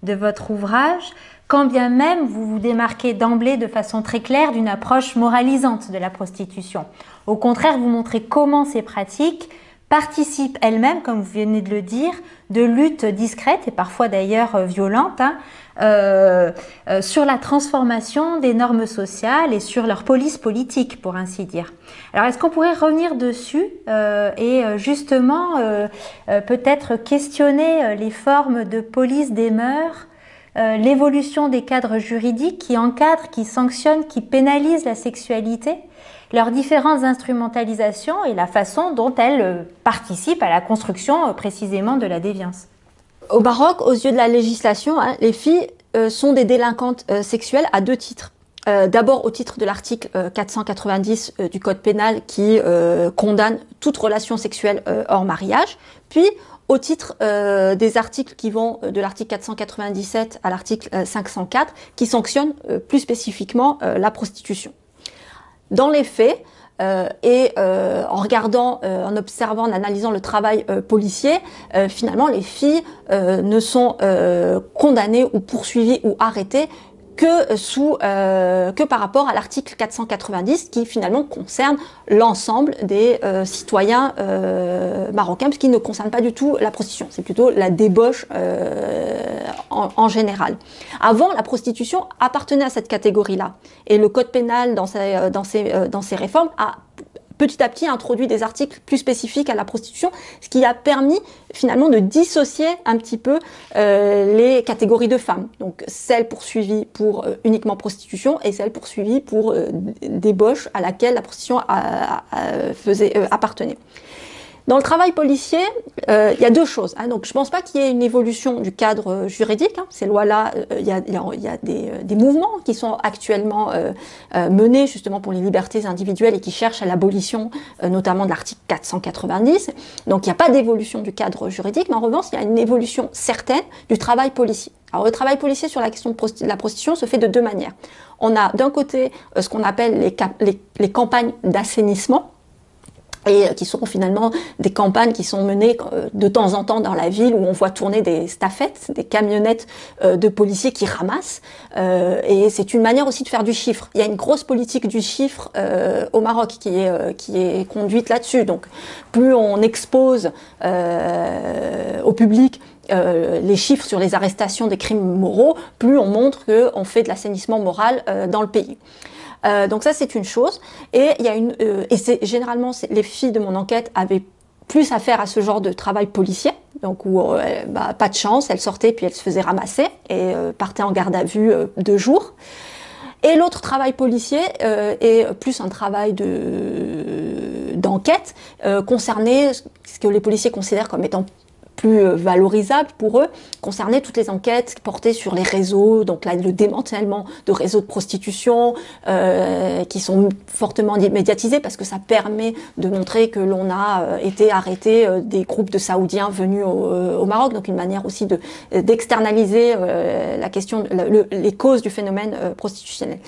de votre ouvrage, quand bien même vous vous démarquez d'emblée de façon très claire d'une approche moralisante de la prostitution. Au contraire, vous montrez comment ces pratiques participent elles-mêmes, comme vous venez de le dire, de luttes discrètes et parfois d'ailleurs violentes hein, euh, euh, sur la transformation des normes sociales et sur leur police politique, pour ainsi dire. Alors, est-ce qu'on pourrait revenir dessus euh, et justement peut-être questionner les formes de police des mœurs l'évolution des cadres juridiques qui encadrent, qui sanctionnent, qui pénalisent la sexualité, leurs différentes instrumentalisations et la façon dont elles participent à la construction précisément de la déviance. Au Maroc, aux yeux de la législation, hein, les filles euh, sont des délinquantes euh, sexuelles à deux titres. Euh, d'abord au titre de l'article 490 du Code pénal qui condamne toute relation sexuelle hors mariage, puis au titre des articles qui vont de l'article 497 à l'article 504 qui sanctionnent plus spécifiquement la prostitution. Dans les faits, euh, et euh, en regardant, euh, en observant, en analysant le travail policier, finalement, les filles ne sont condamnées ou poursuivies ou arrêtées euh, que par rapport à l'article 490 qui finalement concerne l'ensemble des euh, citoyens euh, marocains, ce qui ne concerne pas du tout la prostitution, c'est plutôt la débauche en, général. Avant, la prostitution appartenait à cette catégorie-là, et le code pénal dans ses réformes a petit à petit introduit des articles plus spécifiques à la prostitution, ce qui a permis finalement de dissocier un petit peu euh, les catégories de femmes. Donc celles poursuivies pour euh, uniquement prostitution et celles poursuivies pour euh, débauche à laquelle la prostitution appartenait. Dans le travail policier, euh, il y a deux choses. Hein. Donc, je ne pense pas qu'il y ait une évolution du cadre euh, juridique. Hein. Ces lois-là, euh, il y a, des, mouvements qui sont actuellement menés justement pour les libertés individuelles et qui cherchent à l'abolition, notamment de l'article 490. Donc, il n'y a pas d'évolution du cadre juridique, mais en revanche, il y a une évolution certaine du travail policier. Alors, le travail policier sur la question de la prostitution se fait de deux manières. On a d'un côté ce qu'on appelle les campagnes d'assainissement et euh, qui sont finalement des campagnes qui sont menées euh, de temps en temps dans la ville où on voit tourner des staffettes, des camionnettes euh, de policiers qui ramassent. et c'est une manière aussi de faire du chiffre. Il y a une grosse politique du chiffre au Maroc qui est, qui est conduite là-dessus. Donc plus on expose au public les chiffres sur les arrestations des crimes moraux, plus on montre qu'on fait de l'assainissement moral dans le pays. Euh, donc ça c'est une chose. Et il y a une euh, et c'est généralement les filles de mon enquête avaient plus affaire à ce genre de travail policier, donc où euh, bah, pas de chance, elles sortaient puis elles se faisaient ramasser et partaient en garde à vue deux jours. Et l'autre travail policier est plus un travail de d'enquête concerné ce que les policiers considèrent comme étant plus euh, valorisable pour eux, concernait toutes les enquêtes portées sur les réseaux, donc le démantèlement de réseaux de prostitution euh, qui sont fortement médiatisés parce que ça permet de montrer que l'on a euh, été arrêté des groupes de Saoudiens venus au, Maroc, donc une manière aussi de d'externaliser la question, le, les causes du phénomène prostitutionnel.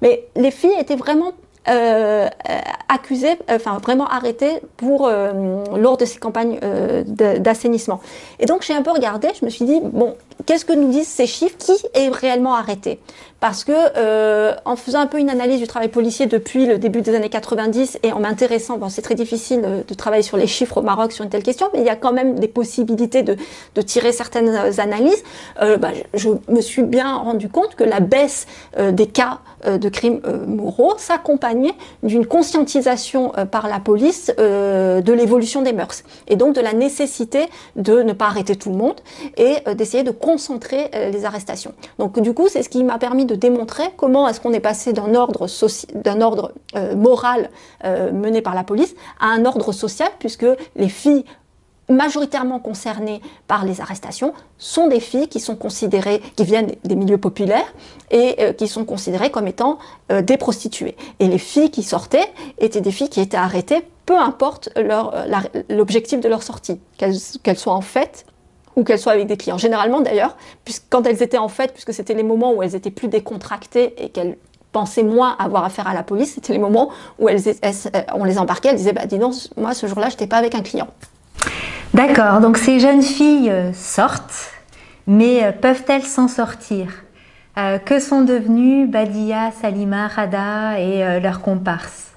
Mais les filles étaient vraiment euh, accusé, enfin vraiment arrêté pour euh, lors de ces campagnes euh, d'assainissement. Et donc j'ai un peu regardé, je me suis dit bon, qu'est-ce que nous disent ces chiffres Qui est réellement arrêté Parce que euh, en faisant un peu une analyse du travail policier depuis le début des années 90 et en m'intéressant, bon c'est très difficile de, travailler sur les chiffres au Maroc sur une telle question, mais il y a quand même des possibilités de, tirer certaines analyses. Bah, je me suis bien rendu compte que la baisse des cas de crimes moraux s'accompagne d'une conscientisation euh, par la police euh, de l'évolution des mœurs et donc de la nécessité de ne pas arrêter tout le monde et euh, d'essayer de concentrer les arrestations. Donc du coup, c'est ce qui m'a permis de démontrer comment est-ce qu'on est passé d'un ordre, ordre moral mené par la police à un ordre social puisque les filles majoritairement concernées par les arrestations sont des filles qui sont considérées, qui viennent des milieux populaires et euh, qui sont considérées comme étant euh, des prostituées. Et les filles qui sortaient étaient des filles qui étaient arrêtées, peu importe euh, l'objectif de leur sortie, qu'elles soient en fait ou qu'elles soient avec des clients. Généralement d'ailleurs, quand elles étaient en fête, puisque c'était les moments où elles étaient plus décontractées et qu'elles pensaient moins avoir affaire à la police, c'était les moments où elles, on les embarquait, elles disaient bah dis donc, moi ce jour-là, je n'étais pas avec un client. D'accord, donc ces jeunes filles euh, sortent, mais euh, peuvent-elles s'en sortir? Euh, Que sont devenues Badia, Salima, Rada et leurs comparses?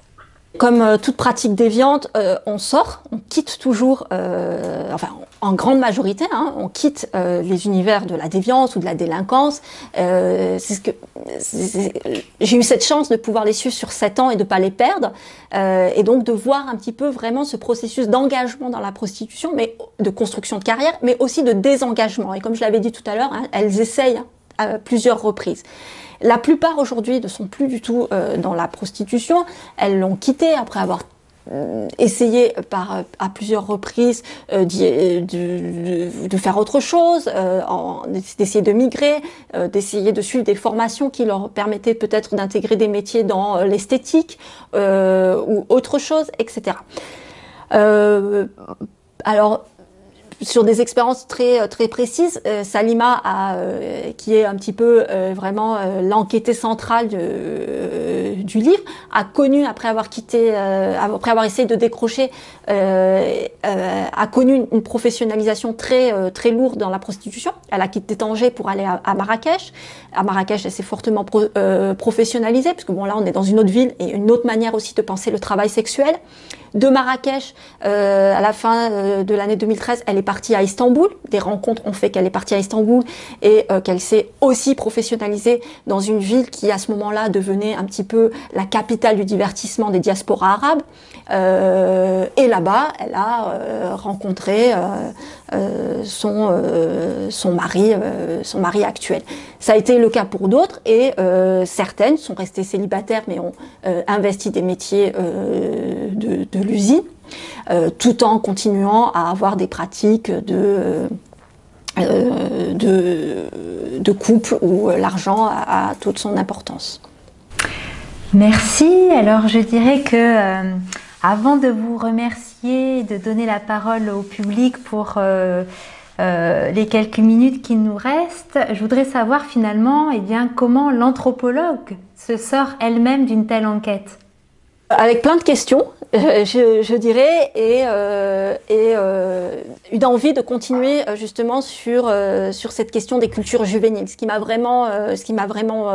Comme euh, toute pratique déviante, euh, on sort, on quitte toujours, euh, enfin en grande majorité, hein, on quitte les univers de la déviance ou de la délinquance. j'ai eu cette chance de pouvoir les suivre sur 7 ans et de pas les perdre, et donc de voir un petit peu vraiment ce processus d'engagement dans la prostitution, mais de construction de carrière, mais aussi de désengagement. Et comme je l'avais dit tout à l'heure, hein, elles essayent à plusieurs reprises. La plupart aujourd'hui ne sont plus du tout euh, dans la prostitution. Elles l'ont quitté après avoir euh, essayé à plusieurs reprises euh, de, faire autre chose, d'essayer de migrer, d'essayer de suivre des formations qui leur permettaient peut-être d'intégrer des métiers dans l'esthétique ou autre chose, etc. alors, sur des expériences très euh, très précises. Euh, Salima, euh, qui est un petit peu vraiment l'enquêtée centrale du livre, a connu après avoir quitté, après avoir essayé de décrocher, a connu une, professionnalisation très très lourde dans la prostitution. Elle a quitté Tanger pour aller à, Marrakech. À Marrakech, elle s'est fortement professionnalisée, parce que bon là, on est dans une autre ville et une autre manière aussi de penser le travail sexuel de Marrakech à la fin de l'année 2013, elle est partie à Istanbul. Des rencontres ont fait qu'elle est partie à Istanbul et euh, qu'elle s'est aussi professionnalisée dans une ville qui à ce moment-là devenait un petit peu la capitale du divertissement des diasporas arabes. et là-bas, elle a rencontré son, son, mari, son mari actuel. Ça a été le cas pour d'autres et certaines sont restées célibataires mais ont investi des métiers de, de l'usine, euh, tout en continuant à avoir des pratiques de, euh, de, couple où l'argent a, toute son importance. Merci. Alors je dirais que euh, avant de vous remercier et de donner la parole au public pour les quelques minutes qui nous restent, je voudrais savoir finalement eh bien, comment l'anthropologue se sort elle-même d'une telle enquête? Avec plein de questions, euh, je, dirais, et, euh, et euh, une envie de continuer euh, justement sur euh, sur cette question des cultures juvéniles. Ce qui m'a vraiment, ce qui m'a vraiment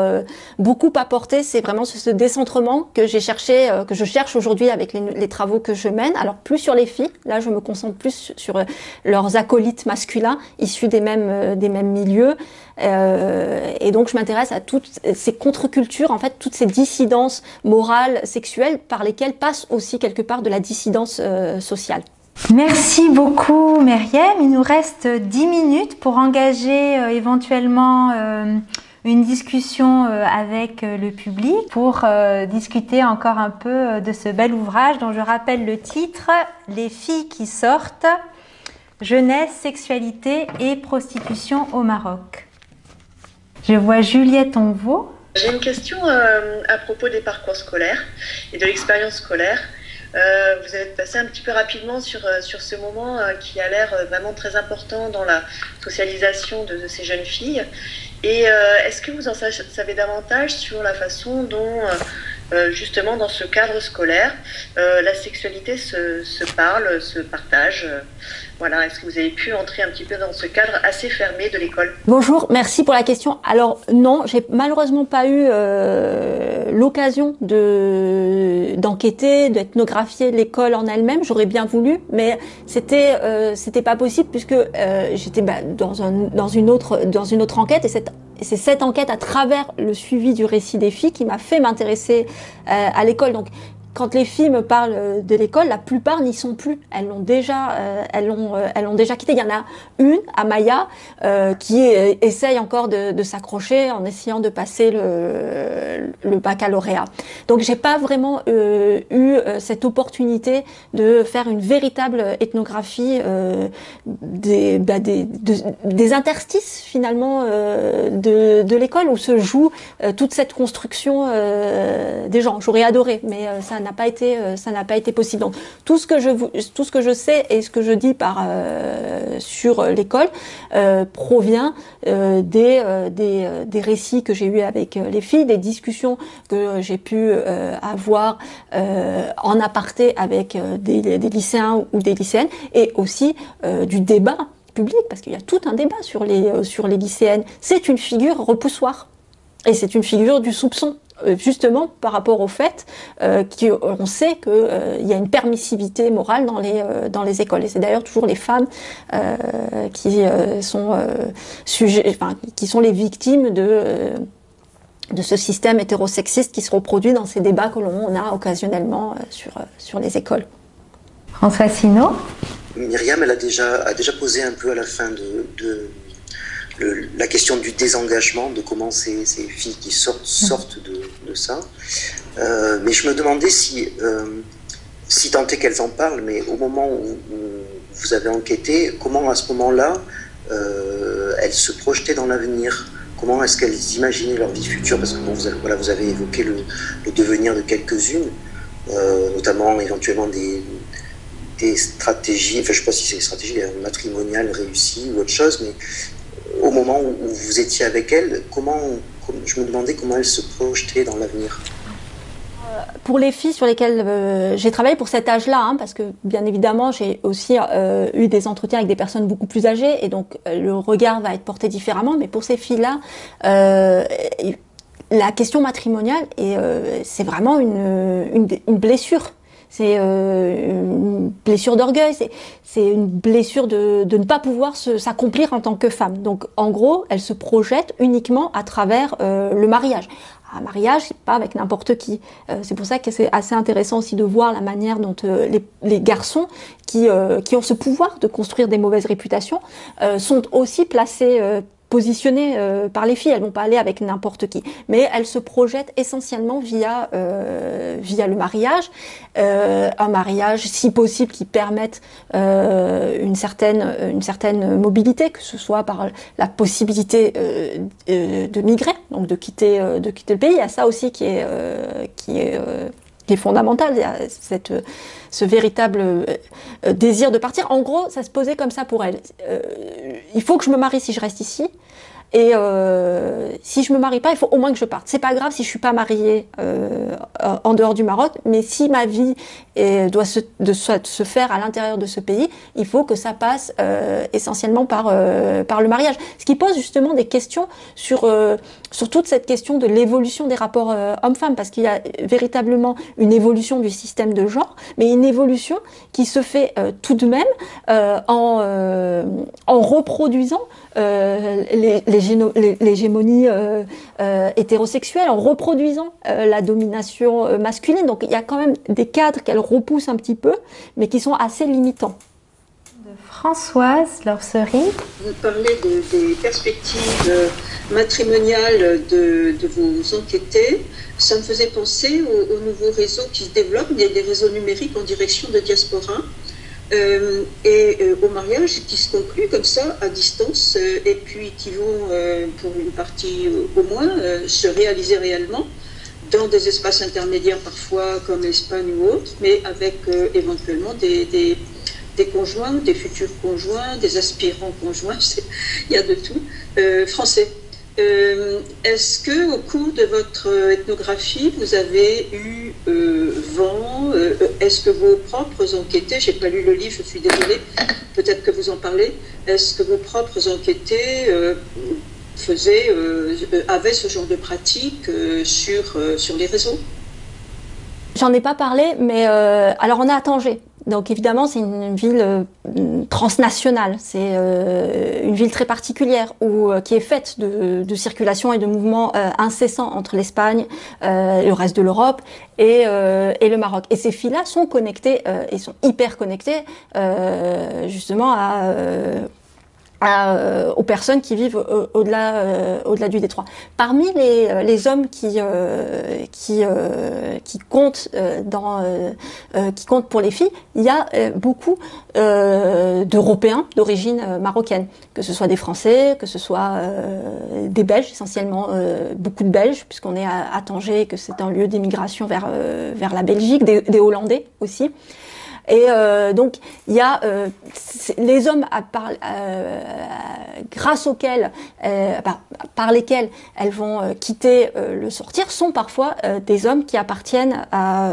beaucoup apporté, c'est vraiment ce, décentrement que j'ai cherché, que je cherche aujourd'hui avec les, les, travaux que je mène. Alors plus sur les filles, là je me concentre plus sur leurs acolytes masculins issus des mêmes des mêmes milieux. Et donc je m'intéresse à toutes ces contre-cultures, en fait, toutes ces dissidences morales, sexuelles, par lesquelles passe aussi quelque part de la dissidence euh, sociale. Merci beaucoup Myriam. Il nous reste 10 minutes pour engager euh, éventuellement euh, une discussion avec le public pour discuter encore un peu de ce bel ouvrage dont je rappelle le titre Les filles qui sortent, jeunesse, sexualité et prostitution au Maroc. Je vois Juliette Onvaux. J'ai une question à propos des parcours scolaires et de l'expérience scolaire. Euh, vous avez passé un petit peu rapidement sur, euh, sur ce moment euh, qui a l'air vraiment très important dans la socialisation de, ces jeunes filles. Et est-ce que vous en savez davantage sur la façon dont, justement, dans ce cadre scolaire, la sexualité se, se, parle, se partage voilà, est-ce que vous avez pu entrer un petit peu dans ce cadre assez fermé de l'école Bonjour, merci pour la question. Alors non, j'ai malheureusement pas eu euh, l'occasion de d'enquêter, d'ethnographier l'école en elle-même. J'aurais bien voulu, mais c'était euh, pas possible puisque euh, j'étais bah, dans un dans une autre enquête et c'est cette enquête à travers le suivi du récit des filles qui m'a fait m'intéresser à l'école. Quand les filles me parlent euh, de l'école, la plupart n'y sont plus. Elles l'ont déjà, euh, elles l'ont, euh, elles l'ont déjà quitté. Il y en a une, Amaya, qui essaye encore de, s'accrocher en essayant de passer le, baccalauréat. Donc j'ai pas vraiment eu cette opportunité de faire une véritable ethnographie des, bah, des, interstices finalement de, de l'école où se joue toute cette construction des gens. J'aurais adoré, mais ça n'a n'a pas été, ça n'a pas été possible. Donc tout ce que je tout ce que je sais et ce que je dis par sur l'école provient des, des, des récits que j'ai eu avec les filles, des discussions que j'ai pu avoir en aparté avec des, des, lycéens ou des lycéennes et aussi du débat public parce qu'il y a tout un débat sur les sur les lycéennes. C'est une figure repoussoire. Et c'est une figure du soupçon euh, justement par rapport au fait euh, qu'on sait qu'il euh, y a une permissivité morale dans les, euh, dans les écoles. Et c'est d'ailleurs toujours les femmes qui, sont, sujets, enfin, qui sont les victimes de, de ce système hétérosexiste qui se reproduit dans ces débats que l'on a occasionnellement sur, sur les écoles. François Sino Myriam, elle a déjà, a déjà posé un peu à la fin de, de la question du désengagement, de comment ces, filles qui sortent sortent de, ça. Euh, mais je me demandais si, euh, si tant est qu'elles en parlent, mais au moment où, vous avez enquêté, comment à ce moment-là euh, elles se projetaient dans l'avenir? Comment est-ce qu'elles imaginaient leur vie future? Parce que vous, avez, voilà, vous avez évoqué le, devenir de quelques-unes, notamment éventuellement des, des stratégies, enfin je ne sais pas si c'est des stratégies matrimoniales réussies ou autre chose, mais au moment où vous étiez avec elle, comment, je me demandais comment elle se projetait dans l'avenir. Euh, pour les filles sur lesquelles euh, j'ai travaillé pour cet âge-là, hein, parce que bien évidemment j'ai aussi euh, eu des entretiens avec des personnes beaucoup plus âgées et donc le regard va être porté différemment, mais pour ces filles-là, la question matrimoniale c'est vraiment une, une blessure c'est euh, une blessure d'orgueil, c'est une blessure de, de, ne pas pouvoir s'accomplir en tant que femme. Donc en gros, elle se projette uniquement à travers euh, le mariage. Un mariage, c'est pas avec n'importe qui. Euh, c'est pour ça que c'est assez intéressant aussi de voir la manière dont les, les, garçons qui, qui ont ce pouvoir de construire des mauvaises réputations sont aussi placés positionnées euh, par les filles. Elles vont pas aller avec n'importe qui, mais elles se projettent essentiellement via euh, le mariage, euh, un mariage si possible qui permette une certaine mobilité, que ce soit par la possibilité de migrer, donc de quitter le pays. Il y a ça aussi qui est qui est fondamental. Il y a cette, ce véritable euh, désir de partir. En gros, ça se posait comme ça pour elle. Euh, il faut que je me marie si je reste ici. Et euh, si je me marie pas, il faut au moins que je parte. C'est pas grave si je suis pas mariée euh, en dehors du Maroc, mais si ma vie doit se, se faire à l'intérieur de ce pays, il faut que ça passe euh, essentiellement par euh, par le mariage. Ce qui pose justement des questions sur euh, sur toute cette question de l'évolution des rapports euh, hommes-femmes, parce qu'il y a véritablement une évolution du système de genre, mais une évolution qui se fait tout de même en en reproduisant les, l'hégémonie euh, euh, hétérosexuelle, en reproduisant euh, la domination masculine. Donc il y a quand même des cadres qu'elle repousse un petit peu, mais qui sont assez limitants. De Françoise Lorserie. Vous parlez des perspectives matrimoniales de, vos enquêtés. Ça me faisait penser aux, nouveaux réseaux qui se développent. A des réseaux numériques en direction de diaspora. Euh, et euh, au mariage qui se conclut comme ça à distance euh, et puis qui vont pour une partie au moins se réaliser réellement dans des espaces intermédiaires parfois comme l'Espagne ou autre, mais avec éventuellement des, des, des, conjoints, des futurs conjoints, des aspirants conjoints, il y a de tout, français. Euh, est-ce que au cours de votre ethnographie, vous avez eu euh, vent euh, Est-ce que vos propres enquêtés, j'ai pas lu le livre, je suis désolée, peut-être que vous en parlez. Est-ce que vos propres enquêtés faisaient, avaient ce genre de pratique sur les réseaux? J'en ai pas parlé, mais alors on est à Tanger. Donc évidemment, c'est une, ville euh, transnationale, c'est euh, une ville très particulière où, euh, qui est faite de, circulation et de mouvements incessants entre l'Espagne, le reste de l'Europe et, et, le Maroc. Et ces filles-là sont connectées et sont hyper connectées justement à euh, aux personnes qui vivent au-delà euh, au-delà du détroit. Parmi les, euh, les hommes qui qui qui comptent dans qui comptent pour les filles, il y a beaucoup d'Européens d'origine marocaine, que ce soit des Français, que ce soit des Belges essentiellement, beaucoup de Belges puisqu'on est à, à, Tanger, que c'est un lieu d'immigration vers vers la Belgique, des Hollandais aussi. Et euh, donc, il y a euh, les hommes par, euh, grâce auxquels, par, par, lesquels elles vont quitter le sortir, sont parfois des hommes qui appartiennent à,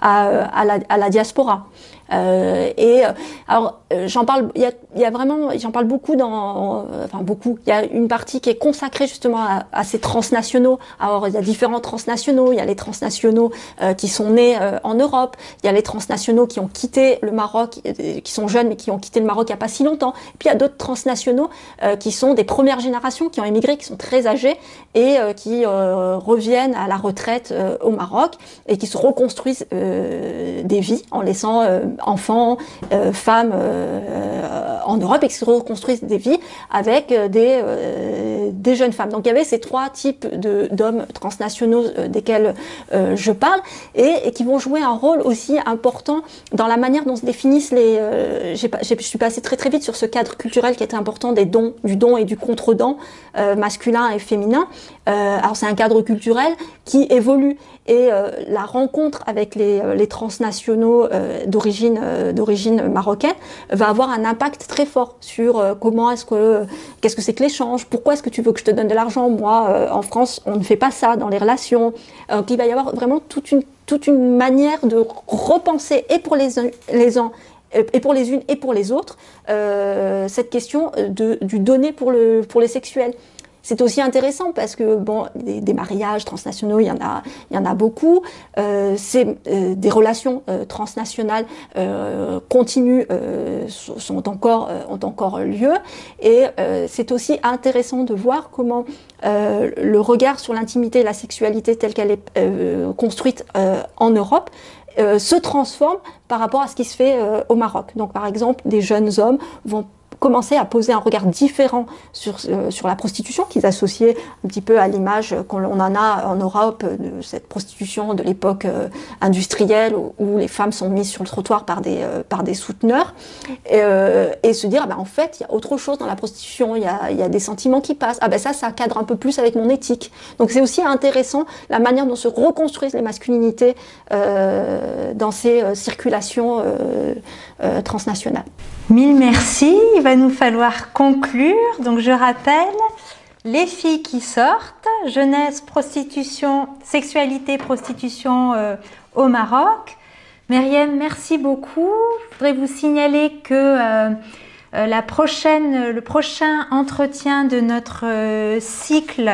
à, à la diaspora. Euh, et euh, alors euh, j'en parle, il y a, y a, vraiment, j'en parle beaucoup dans, enfin beaucoup. Il y a une partie qui est consacrée justement à, à, ces transnationaux. Alors il y a différents transnationaux. Il y a les transnationaux qui sont nés en Europe. Il y a les transnationaux qui ont quitté le Maroc, qui sont jeunes mais qui ont quitté le Maroc il n'y a pas si longtemps. Et puis il y a d'autres transnationaux qui sont des premières générations qui ont émigré, qui sont très âgés et qui reviennent à la retraite au Maroc et qui se reconstruisent des vies en laissant enfants, euh, femmes euh, en Europe et qui se reconstruisent des vies avec euh, des, des jeunes femmes. Donc il y avait ces trois types d'hommes transnationaux desquels je parle et, et, qui vont jouer un rôle aussi important dans la manière dont se définissent les... je suis passée très très vite sur ce cadre culturel qui était important des dons, du don et du contre-don masculin et féminin. Alors c'est un cadre culturel qui évolue et la rencontre avec les, les transnationaux d'origine euh, marocaine va avoir un impact très fort sur euh, comment est-ce que qu'est-ce que c'est que l'échange, pourquoi est-ce que tu veux que je te donne de l'argent Moi, euh, en France, on ne fait pas ça dans les relations. Donc il va y avoir vraiment toute une toute une manière de repenser et pour les les et pour les unes et pour les autres cette question du donner pour le pour les sexuels. C'est aussi intéressant parce que bon, des, mariages transnationaux, il y en a, il y en a beaucoup. Euh, c'est euh, des relations euh, transnationales continues sont encore ont encore lieu et c'est aussi intéressant de voir comment le regard sur l'intimité et la sexualité telle qu'elle est construite en Europe se transforme par rapport à ce qui se fait au Maroc. Donc par exemple, des jeunes hommes vont commencer à poser un regard différent sur, euh, sur la prostitution, qu'ils associaient un petit peu à l'image qu'on en a en Europe de cette prostitution de l'époque euh, industrielle où, les femmes sont mises sur le trottoir par des, euh, par des souteneurs, et, et se dire, ah ben, en fait, il y a autre chose dans la prostitution, il y a, y a des sentiments qui passent, ah ben ça, ça cadre un peu plus avec mon éthique. Donc c'est aussi intéressant la manière dont se reconstruisent les masculinités dans ces circulations transnationales. Mille merci. Il va nous falloir conclure. Donc je rappelle les filles qui sortent, jeunesse, prostitution, sexualité, prostitution euh, au Maroc. Myriam, merci beaucoup. Je voudrais vous signaler que euh, euh, la prochaine, le prochain entretien de notre cycle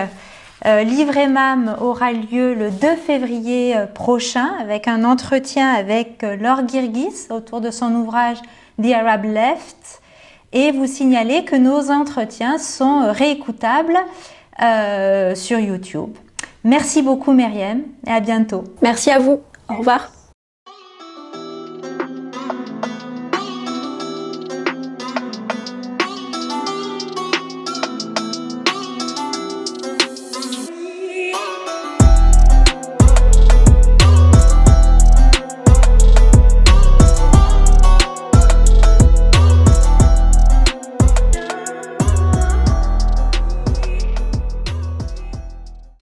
Livre et Mam aura lieu le 2 février prochain avec un entretien avec Laure Girgis autour de son ouvrage The Arab Left et vous signaler que nos entretiens sont réécoutables euh, sur YouTube. Merci beaucoup Myriam et à bientôt. Merci à vous. Au revoir.